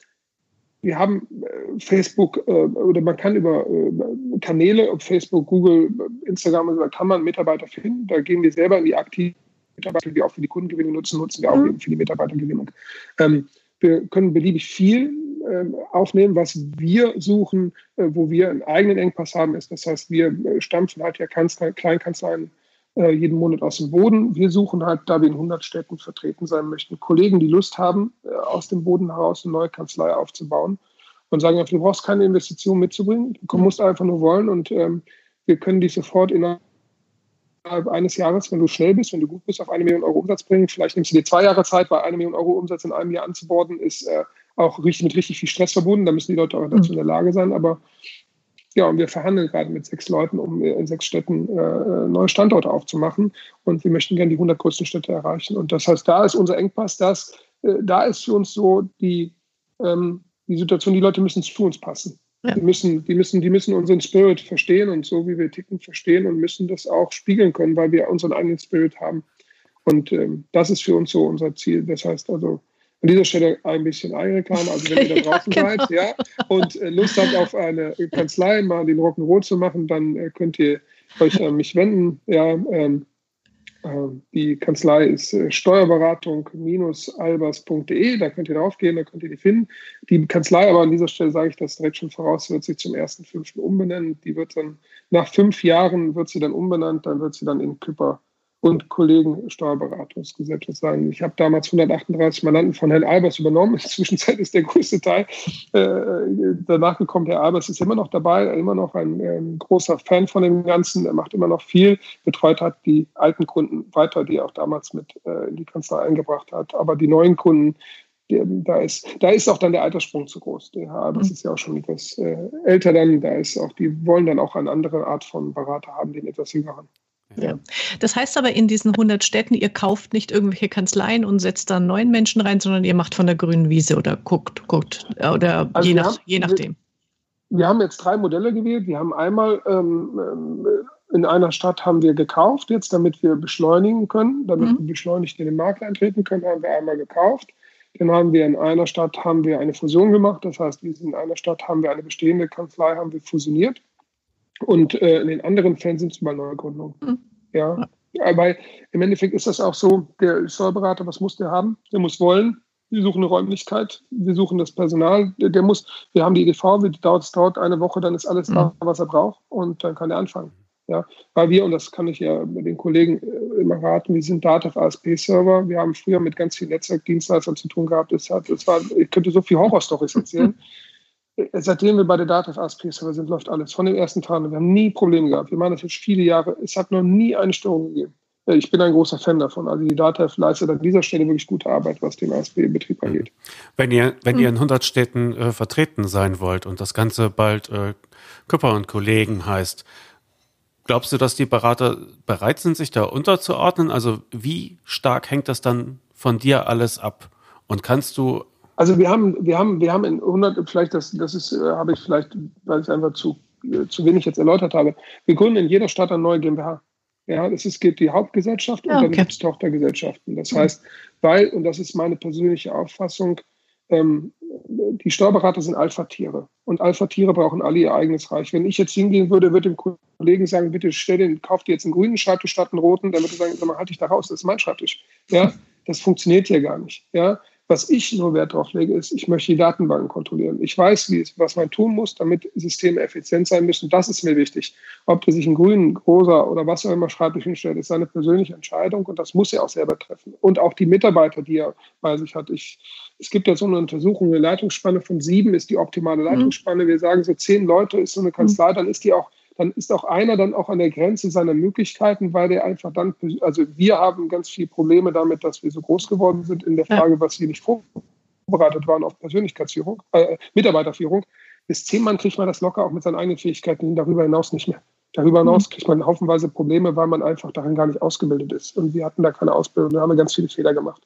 wir haben äh, Facebook äh, oder man kann über äh, Kanäle, ob Facebook, Google, Instagram, da kann man Mitarbeiter finden. Da gehen wir selber in die aktiven Mitarbeiter, die wir auch für die Kundengewinnung nutzen, nutzen wir auch mhm. für die Mitarbeitergewinnung. Ähm, wir können beliebig viel aufnehmen, was wir suchen, wo wir einen eigenen Engpass haben, ist. Das heißt, wir stampfen halt ja Kleinkanzleien äh, jeden Monat aus dem Boden. Wir suchen halt, da wir in 100 Städten vertreten sein möchten, Kollegen, die Lust haben, äh, aus dem Boden heraus eine neue Kanzlei aufzubauen und sagen, du brauchst keine Investition mitzubringen, du musst einfach nur wollen und ähm, wir können dich sofort innerhalb eines Jahres, wenn du schnell bist, wenn du gut bist, auf eine Million Euro Umsatz bringen. Vielleicht nimmst du dir zwei Jahre Zeit, weil eine Million Euro Umsatz in einem Jahr anzuborden ist äh, auch richtig, mit richtig viel Stress verbunden. Da müssen die Leute auch dazu in der Lage sein. Aber ja, und wir verhandeln gerade mit sechs Leuten, um in sechs Städten äh, neue Standorte aufzumachen. Und wir möchten gerne die 100 größten Städte erreichen. Und das heißt, da ist unser Engpass, das, äh, da ist für uns so die, ähm, die Situation, die Leute müssen zu uns passen. Ja. Die, müssen, die, müssen, die müssen unseren Spirit verstehen und so, wie wir ticken, verstehen und müssen das auch spiegeln können, weil wir unseren eigenen Spirit haben. Und ähm, das ist für uns so unser Ziel. Das heißt also, an dieser Stelle ein bisschen Eigenreklam. Also wenn ihr da draußen ja, genau. seid ja, und äh, Lust habt auf eine Kanzlei, mal den Rock'n'Roll zu machen, dann äh, könnt ihr euch an mich wenden. Ja, ähm, äh, die Kanzlei ist äh, steuerberatung-albers.de. Da könnt ihr drauf gehen, da könnt ihr die finden. Die Kanzlei, aber an dieser Stelle sage ich das direkt schon voraus, wird sich zum 1.5. umbenennen. Die wird dann nach fünf Jahren wird sie dann umbenannt, dann wird sie dann in Küpper und Kollegen Steuerberatungsgesellschaft sein. Ich habe damals 138 Mandanten von Herrn Albers übernommen. Inzwischen ist der größte Teil äh, danach gekommen. Herr Albers ist immer noch dabei, immer noch ein, ein, großer Fan von dem Ganzen. Er macht immer noch viel, betreut hat die alten Kunden weiter, die er auch damals mit äh, in die Kanzlei eingebracht hat. Aber die neuen Kunden, die, da, ist, da ist auch dann der Alterssprung zu groß. Der Herr Albers mhm. ist ja auch schon etwas äh, älter dann. Da ist auch, die wollen dann auch eine andere Art von Berater haben, den etwas jüngeren. Ja. Das heißt aber in diesen 100 Städten, ihr kauft nicht irgendwelche Kanzleien und setzt da neuen Menschen rein, sondern ihr macht von der grünen Wiese oder guckt, guckt oder also je, nach, haben, je nachdem. Wir, wir, haben jetzt drei Modelle gewählt. Wir haben einmal ähm, ähm, in einer Stadt haben wir gekauft, jetzt damit wir beschleunigen können, damit mhm. wir beschleunigt in den Markt eintreten können, haben wir einmal gekauft. Dann haben wir in einer Stadt haben wir eine Fusion gemacht. Das heißt, in einer Stadt haben wir eine bestehende Kanzlei haben wir fusioniert. Und äh, in den anderen Fällen sind es mal Neugründungen. Mhm. Ja. Aber im Endeffekt ist das auch so, der Steuerberater, was muss der haben? Der muss wollen. Wir suchen eine Räumlichkeit, wir suchen das Personal, der, der muss, wir haben die EDV, es dauert, dauert eine Woche, dann ist alles mhm. da, was er braucht und dann kann er anfangen. Ja, weil wir, und das kann ich ja mit den Kollegen äh, immer raten, wir sind Datev ASP-Server. Wir haben früher mit ganz vielen Netzwerkdienstleistern zu tun gehabt. Es hat, es war, ich könnte so viel Horrorstories erzählen. seitdem wir bei der Datev ASP Server sind, läuft alles. Von dem ersten Tag. Wir haben nie Probleme gehabt. Wir machen das jetzt viele Jahre. Es hat noch nie eine Störung gegeben. Äh, ich bin ein großer Fan davon. Also die Datev leistet an dieser Stelle wirklich gute Arbeit, was den ASP-Betrieb mhm. angeht. Wenn ihr, wenn ihr in 100 Städten äh, vertreten sein wollt und das Ganze bald äh, Küpper und Kollegen heißt, glaubst du, dass die Berater bereit sind, sich da unterzuordnen? Also wie stark hängt das dann von dir alles ab? Und kannst du also wir haben, wir haben, wir haben in 100, vielleicht das, das ist, äh, habe ich vielleicht, weil ich es einfach zu, äh, zu wenig jetzt erläutert habe. Wir gründen in jeder Stadt eine neue GmbH. Ja, es ist, gibt die Hauptgesellschaft und okay. dann gibt es Tochtergesellschaften. Das heißt, weil, und das ist meine persönliche Auffassung, ähm, die Steuerberater sind Alpha-Tiere. Und Alpha-Tiere brauchen alle ihr eigenes Reich. Wenn ich jetzt hingehen würde, würde dem Kollegen sagen, bitte stell den, kauf dir jetzt einen grünen Schreibtisch statt einen roten, dann würde er sagen, sag mal, halt dich da raus, das ist mein Schreibtisch. Ja, das funktioniert hier gar nicht. Ja, was ich nur Wert drauf lege, ist, ich möchte die Datenbanken kontrollieren. Ich weiß, wie, was man tun muss, damit Systeme effizient sein müssen. Das ist mir wichtig. Ob der sich einen grünen, rosa oder was auch immer Schreibtisch hinstellt, ist seine persönliche Entscheidung und das muss er auch selber treffen. Und auch die Mitarbeiter, die er bei sich hat. Ich, es gibt ja so eine Untersuchung, eine Leitungsspanne von sieben ist die optimale mhm. Leitungsspanne. Wir sagen, so zehn Leute ist so eine Kanzlei, dann ist die auch dann ist auch einer dann auch an der Grenze seiner Möglichkeiten, weil der einfach dann, also wir haben ganz viele Probleme damit, dass wir so groß geworden sind in der Frage, was wir nicht vorbereitet waren auf Persönlichkeitsführung, äh, Mitarbeiterführung. Bis zehn Mann kriegt man das locker auch mit seinen eigenen Fähigkeiten darüber hinaus nicht mehr. Darüber hinaus mhm. kriegt man haufenweise Probleme, weil man einfach darin gar nicht ausgebildet ist. Und wir hatten da keine Ausbildung, da haben wir ganz viele Fehler gemacht.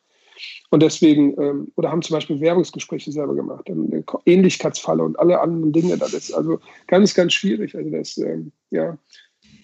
Und deswegen, ähm, oder haben zum Beispiel Werbungsgespräche selber gemacht, dann eine Ähnlichkeitsfalle und alle anderen Dinge. Das ist also ganz, ganz schwierig. Also das, ähm, ja,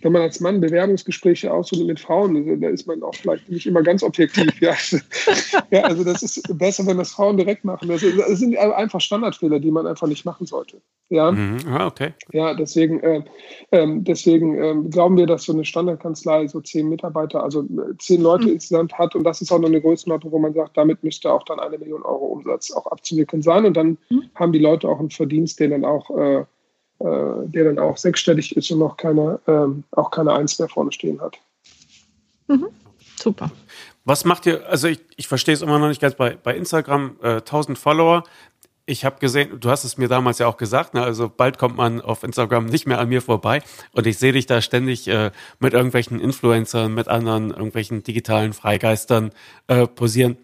wenn man als Mann Bewerbungsgespräche aussucht mit Frauen, also da ist man auch vielleicht nicht immer ganz objektiv. Ja. ja, also das ist besser, wenn das Frauen direkt machen. Das, das sind einfach Standardfehler, die man einfach nicht machen sollte. Ja, mhm. ah, okay. Ja, deswegen, äh, äh, deswegen äh, glauben wir, dass so eine Standardkanzlei so zehn Mitarbeiter, also äh, zehn Leute mhm. insgesamt hat und das ist auch noch eine Größenordnung, wo man sagt, damit müsste auch dann eine Million Euro Umsatz auch abzuwickeln sein und dann mhm. haben die Leute auch einen Verdienst, den dann auch äh, der dann auch sechsstellig ist und noch keine, ähm, auch keine Eins mehr vorne stehen hat. Mhm. Super. Was macht ihr, also ich, ich verstehe es immer noch nicht ganz bei, bei Instagram, äh, 1000 Follower. Ich habe gesehen, du hast es mir damals ja auch gesagt, ne, also bald kommt man auf Instagram nicht mehr an mir vorbei und ich sehe dich da ständig äh, mit irgendwelchen Influencern, mit anderen irgendwelchen digitalen Freigeistern äh, posieren.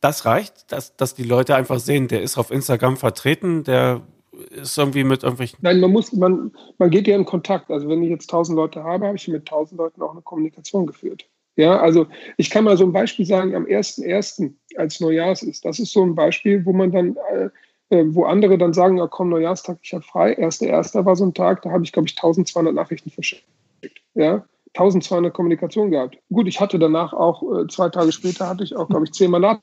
Das reicht, dass, dass die Leute einfach sehen, der ist auf Instagram vertreten, der ist irgendwie mit irgendwelchen. Nein, man muss, man, man geht ja in Kontakt. Also wenn ich jetzt tausend Leute habe, habe ich mit tausend Leuten auch eine Kommunikation geführt. Ja, also ich kann mal so ein Beispiel sagen, am 1.1., als Neujahrs ist, das ist so ein Beispiel, wo man dann, äh, äh, wo andere dann sagen, ja komm, Neujahrstag, ich habe frei. Erster, erster war so ein Tag, da habe ich, glaube ich, 1200 Nachrichten verschickt. Ja, 1200 Kommunikation gehabt. Gut, ich hatte danach auch, äh, zwei Tage später hatte ich auch, glaube ich, zehnmal nach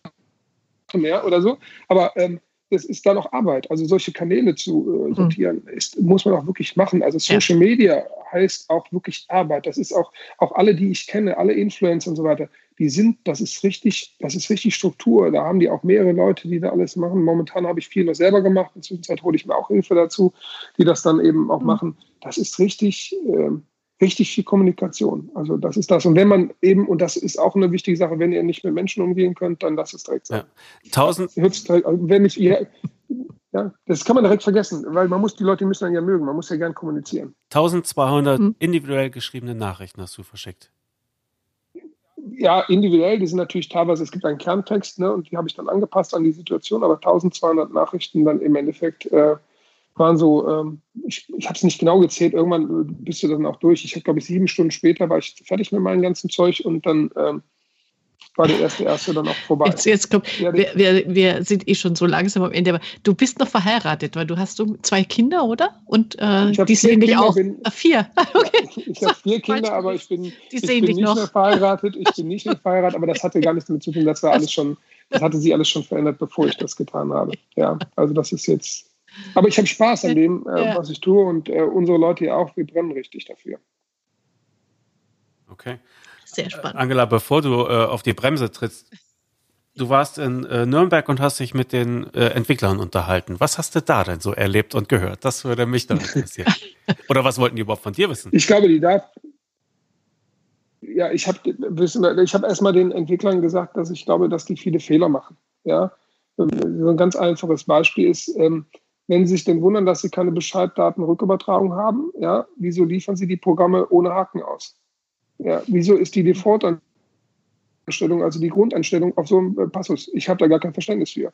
mehr oder so. Aber ähm, das ist dann auch Arbeit. Also solche Kanäle zu äh, mhm. sortieren, ist, muss man auch wirklich machen. Also Social ja. Media heißt auch wirklich Arbeit. Das ist auch, auch alle, die ich kenne, alle Influencer und so weiter, die sind, das ist richtig, das ist richtig Struktur. Da haben die auch mehrere Leute, die da alles machen. Momentan habe ich viel noch selber gemacht. In der Zwischenzeit hole ich mir auch Hilfe dazu, die das dann eben auch mhm. machen. Das ist richtig, äh, richtig viel Kommunikation. Also das ist das. Und wenn man eben, und das ist auch eine wichtige Sache, wenn ihr nicht mit Menschen umgehen könnt, dann lasst es direkt sein. Ja. Tausend. Wenn ich, ja, das kann man direkt vergessen, weil man muss, die Leute müssen dann ja mögen, man muss ja gern kommunizieren. 1200 hm. individuell geschriebene Nachrichten hast du verschickt. Ja, individuell, die sind natürlich teilweise, es gibt einen Kerntext, ne, und die habe ich dann angepasst an die Situation, aber 1200 Nachrichten dann im Endeffekt äh, waren so, ähm, ich, ich habe es nicht genau gezählt, irgendwann bist du dann auch durch. Ich habe, glaube ich, sieben Stunden später war ich fertig mit meinem ganzen Zeug und dann ähm, war der erste erste dann auch vorbei. Jetzt, jetzt kommt, ja, wir, wir, wir, sind eh schon so langsam am Ende, aber du bist noch verheiratet, weil du hast so zwei Kinder, oder? Und äh, die sehen dich auch. Bin, ah, vier. okay. Ich, ich habe vier Kinder, aber ich bin, ich bin nicht noch. mehr verheiratet. Ich bin nicht mehr verheiratet, aber das hatte gar nichts damit zu tun. Das war alles schon, das hatte sie alles schon verändert, bevor ich das getan habe. Ja, also das ist jetzt aber ich habe Spaß an dem, äh, ja. was ich tue und äh, unsere Leute hier auch, wir brennen richtig dafür. Okay. Sehr spannend. Angela, bevor du äh, auf die Bremse trittst, du warst in äh, Nürnberg und hast dich mit den äh, Entwicklern unterhalten. Was hast du da denn so erlebt und gehört? Das würde mich dann interessieren. Oder was wollten die überhaupt von dir wissen? Ich glaube, die da. Ja, ich habe ich hab erstmal den Entwicklern gesagt, dass ich glaube, dass die viele Fehler machen. Ja, so ein ganz einfaches Beispiel ist, ähm, wenn Sie sich denn wundern, dass Sie keine Bescheiddatenrückübertragung haben, ja, wieso liefern Sie die Programme ohne Haken aus? Ja, wieso ist die Default-Anstellung, also die Grundeinstellung auf so einem äh, Passus? Ich habe da gar kein Verständnis für.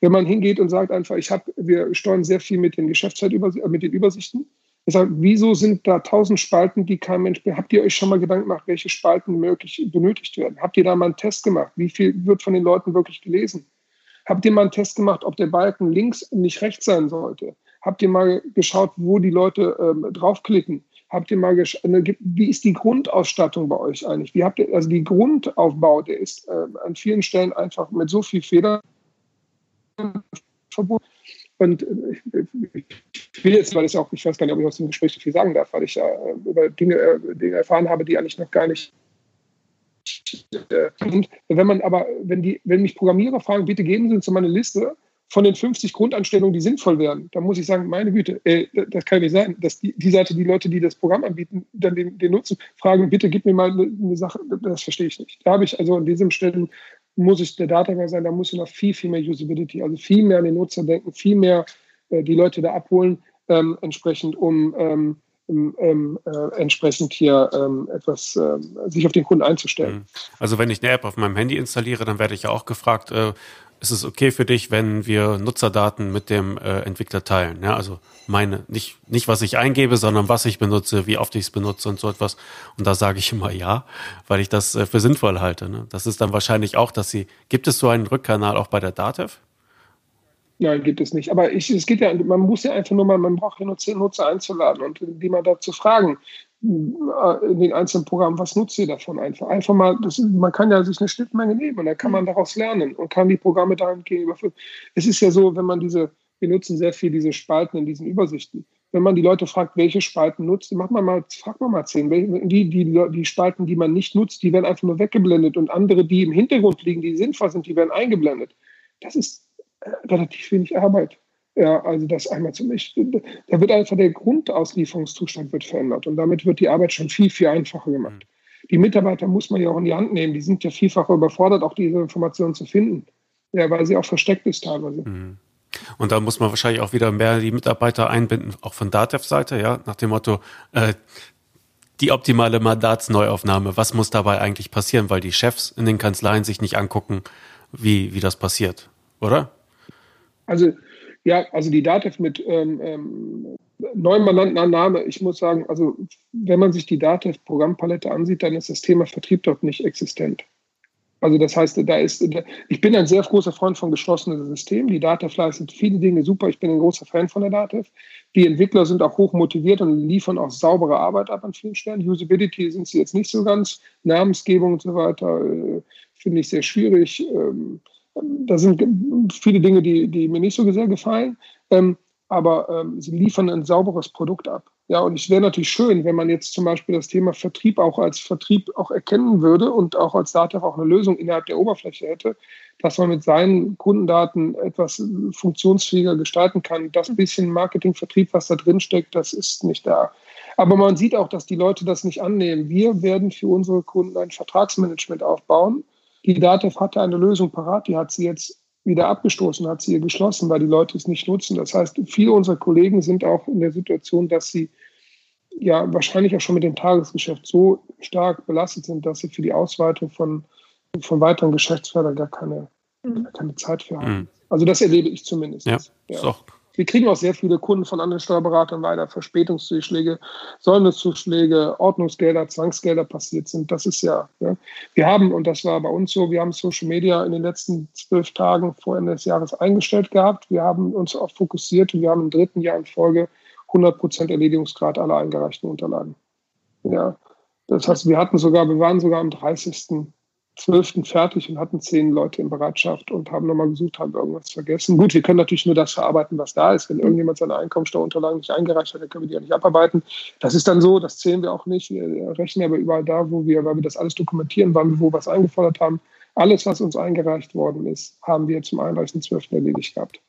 Wenn man hingeht und sagt einfach, ich habe, wir steuern sehr viel mit den Geschäftszeitübersichten, äh, mit den Übersichten. Ich sage, wieso sind da tausend Spalten, die kein Mensch? Habt ihr euch schon mal Gedanken gemacht, welche Spalten möglich benötigt werden? Habt ihr da mal einen Test gemacht? Wie viel wird von den Leuten wirklich gelesen? Habt ihr mal einen Test gemacht, ob der Balken links nicht rechts sein sollte? Habt ihr mal geschaut, wo die Leute ähm, draufklicken? Habt ihr mal geschaut, wie ist die Grundausstattung bei euch eigentlich? Wie habt ihr, also die Grundaufbau, der ist äh, an vielen Stellen einfach mit so viel Fehler verbunden. Und äh, ich will jetzt, weil ich auch, ich weiß gar nicht, ob ich aus dem Gespräch so viel sagen darf, weil ich ja äh, über Dinge, äh, Dinge erfahren habe, die eigentlich noch gar nicht und wenn man aber, wenn die, wenn mich Programmierer fragen, bitte geben Sie uns mal eine Liste von den 50 Grundanstellungen, die sinnvoll wären, dann muss ich sagen, meine Güte, äh, das kann nicht sein, dass die, die Seite, die Leute, die das Programm anbieten, dann den, den nutzen, fragen, bitte gib mir mal eine, eine Sache, das verstehe ich nicht. Da habe ich also an diesem Stellen muss ich der Data sein, da muss ich noch viel, viel mehr Usability, also viel mehr an den Nutzer denken, viel mehr äh, die Leute da abholen, ähm, entsprechend, um ähm, ähm, äh, entsprechend hier ähm, etwas äh, sich auf den Kunden einzustellen. Mhm. Also wenn ich eine App auf meinem Handy installiere, dann werde ich ja auch gefragt, äh, ist es okay für dich, wenn wir Nutzerdaten mit dem äh, Entwickler teilen? Ja, also meine, nicht, nicht was ich eingebe, sondern was ich benutze, wie oft ich es benutze und so etwas. Und da sage ich immer ja, weil ich das äh, für sinnvoll halte. Ne? Das ist dann wahrscheinlich auch, dass sie, gibt es so einen Rückkanal auch bei der DATEV? Nein, gibt es nicht. Aber ich, es geht ja, man muss ja einfach nur mal, man braucht ja nur zehn Nutzer einzuladen und die mal dazu fragen, äh, in den einzelnen Programmen, was nutzt ihr davon einfach? Einfach mal, das, man kann ja sich eine Schnittmenge nehmen und dann kann man mhm. daraus lernen und kann die Programme dahingehend überführen. Es ist ja so, wenn man diese, wir nutzen sehr viel diese Spalten in diesen Übersichten. Wenn man die Leute fragt, welche Spalten nutzt, macht man mal, fragt man mal zehn. Die, die, die Spalten, die man nicht nutzt, die werden einfach nur weggeblendet und andere, die im Hintergrund liegen, die sinnvoll sind, die werden eingeblendet. Das ist relativ wenig Arbeit. Ja, also das einmal zum ich, da wird einfach der Grundauslieferungszustand wird verändert und damit wird die Arbeit schon viel, viel einfacher gemacht. Die Mitarbeiter muss man ja auch in die Hand nehmen, die sind ja vielfach überfordert, auch diese Informationen zu finden, ja, weil sie auch versteckt ist teilweise. Mhm. Und da muss man wahrscheinlich auch wieder mehr die Mitarbeiter einbinden, auch von Datev-Seite, ja, nach dem Motto, äh, die optimale Mandatsneuaufnahme, was muss dabei eigentlich passieren, weil die Chefs in den Kanzleien sich nicht angucken, wie, wie das passiert, oder? Also ja, also die DATEV mit ähm, ähm, neuem Mandantenannahme, ich muss sagen, also wenn man sich die DATEV-Programmpalette ansieht, dann ist das Thema Vertrieb dort nicht existent. Also das heißt, da ist, ich bin ein sehr großer Freund von geschlossenen Systemen. Die Datafly sind viele Dinge super. Ich bin ein großer Fan von der Datev. Die Entwickler sind auch hoch motiviert und liefern auch saubere Arbeit ab an vielen Stellen. Usability sind sie jetzt nicht so ganz. Namensgebung und so weiter äh, finde ich sehr schwierig. Ähm, da sind viele Dinge, die, die mir nicht so sehr gefallen. Ähm, aber ähm, sie liefern ein sauberes Produkt ab. Ja, und es wäre natürlich schön, wenn man jetzt zum Beispiel das Thema Vertrieb auch als Vertrieb auch erkennen würde und auch als Datev auch eine Lösung innerhalb der Oberfläche hätte, dass man mit seinen Kundendaten etwas funktionsfähiger gestalten kann. Das bisschen Marketing, Vertrieb, was da drin steckt, das ist nicht da. Aber man sieht auch, dass die Leute das nicht annehmen. Wir werden für unsere Kunden ein Vertragsmanagement aufbauen. Die Datev hatte eine Lösung parat, die hat sie jetzt wieder abgestoßen, hat sie hier geschlossen, weil die Leute es nicht nutzen. Das heißt, viele unserer Kollegen sind auch in der Situation, dass sie ja wahrscheinlich auch schon mit dem Tagesgeschäft so stark belastet sind, dass sie für die Ausweitung von, von weiteren Geschäftsfeldern gar keine, mhm. keine Zeit für haben. Mhm. Also das erlebe ich zumindest. Ja, ja. So. Wir kriegen auch sehr viele Kunden von anderen Steuerberatern weiter, Verspätungszuschläge, Säumniszuschläge, Ordnungsgelder, Zwangsgelder passiert sind. Das ist ja, ja, wir haben, und das war bei uns so, wir haben Social Media in den letzten zwölf Tagen vor Ende des Jahres eingestellt gehabt. Wir haben uns auch fokussiert und wir haben im dritten Jahr in Folge 100 Prozent Erledigungsgrad aller eingereichten Unterlagen. Ja, das heißt, wir hatten sogar, wir waren sogar am 30. 12. fertig und hatten zehn Leute in Bereitschaft und haben nochmal gesucht, haben irgendwas vergessen. Gut, wir können natürlich nur das verarbeiten, was da ist. Wenn irgendjemand seine Einkommensteuerunterlagen nicht eingereicht hat, dann können wir die ja nicht abarbeiten. Das ist dann so, das zählen wir auch nicht. Wir rechnen aber überall da, wo wir, weil wir das alles dokumentieren, wann wir wo was eingefordert haben. Alles, was uns eingereicht worden ist, haben wir zum 31.12. erledigt gehabt.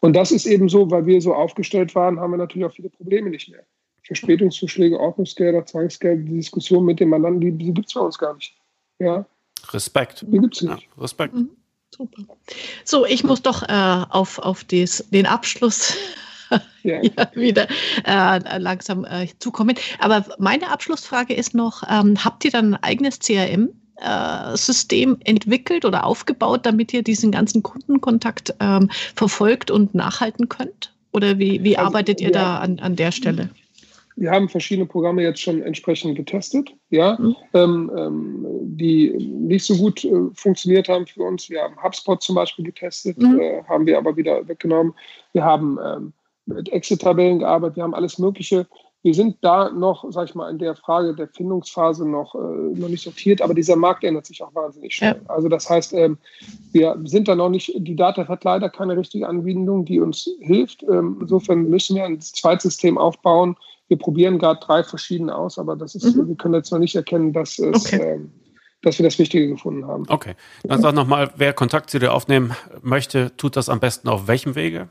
Und das ist eben so, weil wir so aufgestellt waren, haben wir natürlich auch viele Probleme nicht mehr. Verspätungszuschläge, Ordnungsgelder, Zwangsgelder, die Diskussion mit dem Mandanten, die, die gibt es bei uns gar nicht. Ja, Respekt. Ja, Respekt. Mhm. Super. So, ich muss doch äh, auf, auf des, den Abschluss ja. wieder äh, langsam äh, zukommen. Aber meine Abschlussfrage ist noch, ähm, habt ihr dann ein eigenes CRM-System äh, entwickelt oder aufgebaut, damit ihr diesen ganzen Kundenkontakt ähm, verfolgt und nachhalten könnt? Oder wie, wie also, arbeitet ihr ja. da an, an der Stelle? Wir haben verschiedene Programme jetzt schon entsprechend getestet, ja, mhm. ähm, ähm, die nicht so gut äh, funktioniert haben für uns. Wir haben HubSpot zum Beispiel getestet, mhm. äh, haben wir aber wieder weggenommen. Wir haben ähm, mit Exit-Tabellen gearbeitet, wir haben alles Mögliche. Wir sind da noch, sag ich mal, in der Frage der Findungsphase noch, äh, noch nicht sortiert, aber dieser Markt ändert sich auch wahnsinnig schnell. Ja. Also das heißt, ähm, wir sind da noch nicht, die Data hat leider keine richtige Anbindung, die uns hilft. Ähm, insofern müssen wir ein Zweitsystem aufbauen, wir probieren gerade drei verschiedene aus, aber das ist, mhm. wir können jetzt noch nicht erkennen, dass es, okay. ähm, dass wir das Richtige gefunden haben. Okay. Dann sag nochmal, wer Kontakt zu dir aufnehmen möchte, tut das am besten auf welchem Wege?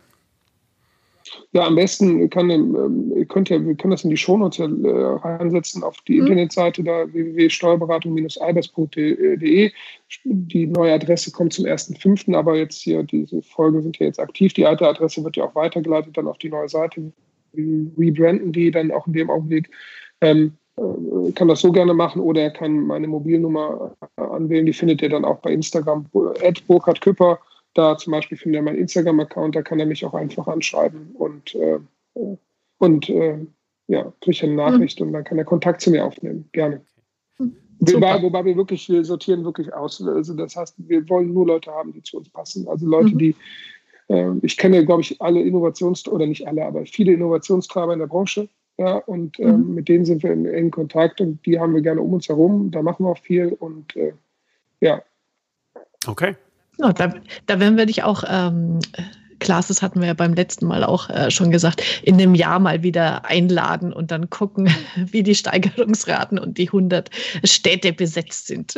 Ja, am besten kann, ähm, könnt ihr, wir können das in die Shownotes äh, reinsetzen auf die mhm. Internetseite da www.steuerberatung-albers.de. Die neue Adresse kommt zum 1.5., aber jetzt hier, diese Folgen sind ja jetzt aktiv. Die alte Adresse wird ja auch weitergeleitet dann auf die neue Seite rebranden die dann auch in dem Augenblick. Ähm, äh, kann das so gerne machen oder er kann meine Mobilnummer äh, anwählen. Die findet ihr dann auch bei Instagram. Ed Burkhard Küpper, da zum Beispiel findet er meinen Instagram-Account, da kann er mich auch einfach anschreiben und, äh, und äh, ja, kriegt eine Nachricht mhm. und dann kann er Kontakt zu mir aufnehmen. Gerne. Wobei, wobei, wir wirklich, wir sortieren wirklich aus. Also das heißt, wir wollen nur Leute haben, die zu uns passen. Also Leute, mhm. die ich kenne, glaube ich, alle Innovations- oder nicht alle, aber viele Innovationstreiber in der Branche. Ja, und ähm, mhm. mit denen sind wir in engen Kontakt und die haben wir gerne um uns herum. Da machen wir auch viel und äh, ja. Okay. Ja, da, da werden wir dich auch, ähm, Klaas, das hatten wir ja beim letzten Mal auch äh, schon gesagt, in einem Jahr mal wieder einladen und dann gucken, wie die Steigerungsraten und die 100 Städte besetzt sind.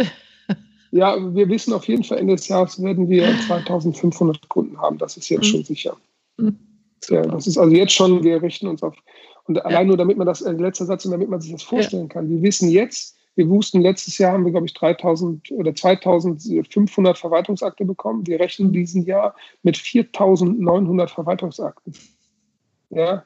Ja, wir wissen auf jeden Fall, Ende des Jahres werden wir 2500 Kunden haben. Das ist jetzt mhm. schon sicher. Mhm. Ja, das ist also jetzt schon, wir richten uns auf. Und ja. allein nur, damit man das, äh, letzter Satz, und damit man sich das vorstellen ja. kann. Wir wissen jetzt, wir wussten, letztes Jahr haben wir, glaube ich, 3000 oder 2500 Verwaltungsakte bekommen. Wir rechnen mhm. diesen Jahr mit 4900 Verwaltungsakten. Ja,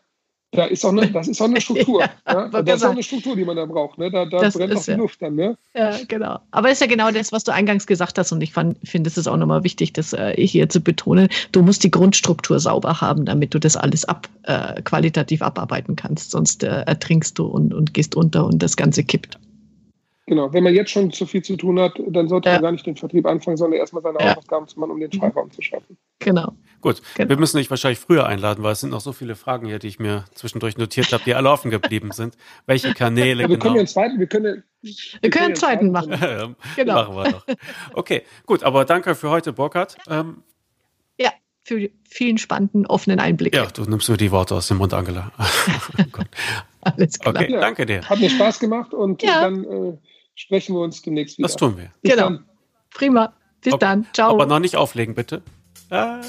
da ist auch eine, das ist auch eine Struktur. ja, ja. Das ist auch eine Struktur, die man da braucht. Ne? Da, da brennt auch die ja. Luft dann. Ne? Ja, genau. Aber es ist ja genau das, was du eingangs gesagt hast. Und ich finde, es ist auch nochmal wichtig, das äh, hier zu betonen. Du musst die Grundstruktur sauber haben, damit du das alles ab, äh, qualitativ abarbeiten kannst. Sonst äh, ertrinkst du und, und gehst unter und das Ganze kippt. Genau, wenn man jetzt schon zu viel zu tun hat, dann sollte ja. man gar nicht den Vertrieb anfangen, sondern erstmal seine ja. Hausaufgaben zu machen, um den Freiraum zu schaffen. Genau. Gut, genau. wir müssen dich wahrscheinlich früher einladen, weil es sind noch so viele Fragen hier, die ich mir zwischendurch notiert habe, die alle offen geblieben sind. Welche Kanäle ja, wir genau? Können einen zweiten, wir können, wir, wir können einen zweiten machen. genau. Machen wir noch. Okay, gut, aber danke für heute, Burkhard. Ähm, ja, für vielen spannenden, offenen Einblicke. Ja, du nimmst mir die Worte aus dem Mund, Angela. oh Alles klar. Okay, danke dir. Hat mir Spaß gemacht und dann äh, sprechen wir uns demnächst wieder. Das tun wir. Bis genau. Dann. Prima. Bis Ob, dann. Ciao. Aber noch nicht auflegen, bitte. Ah.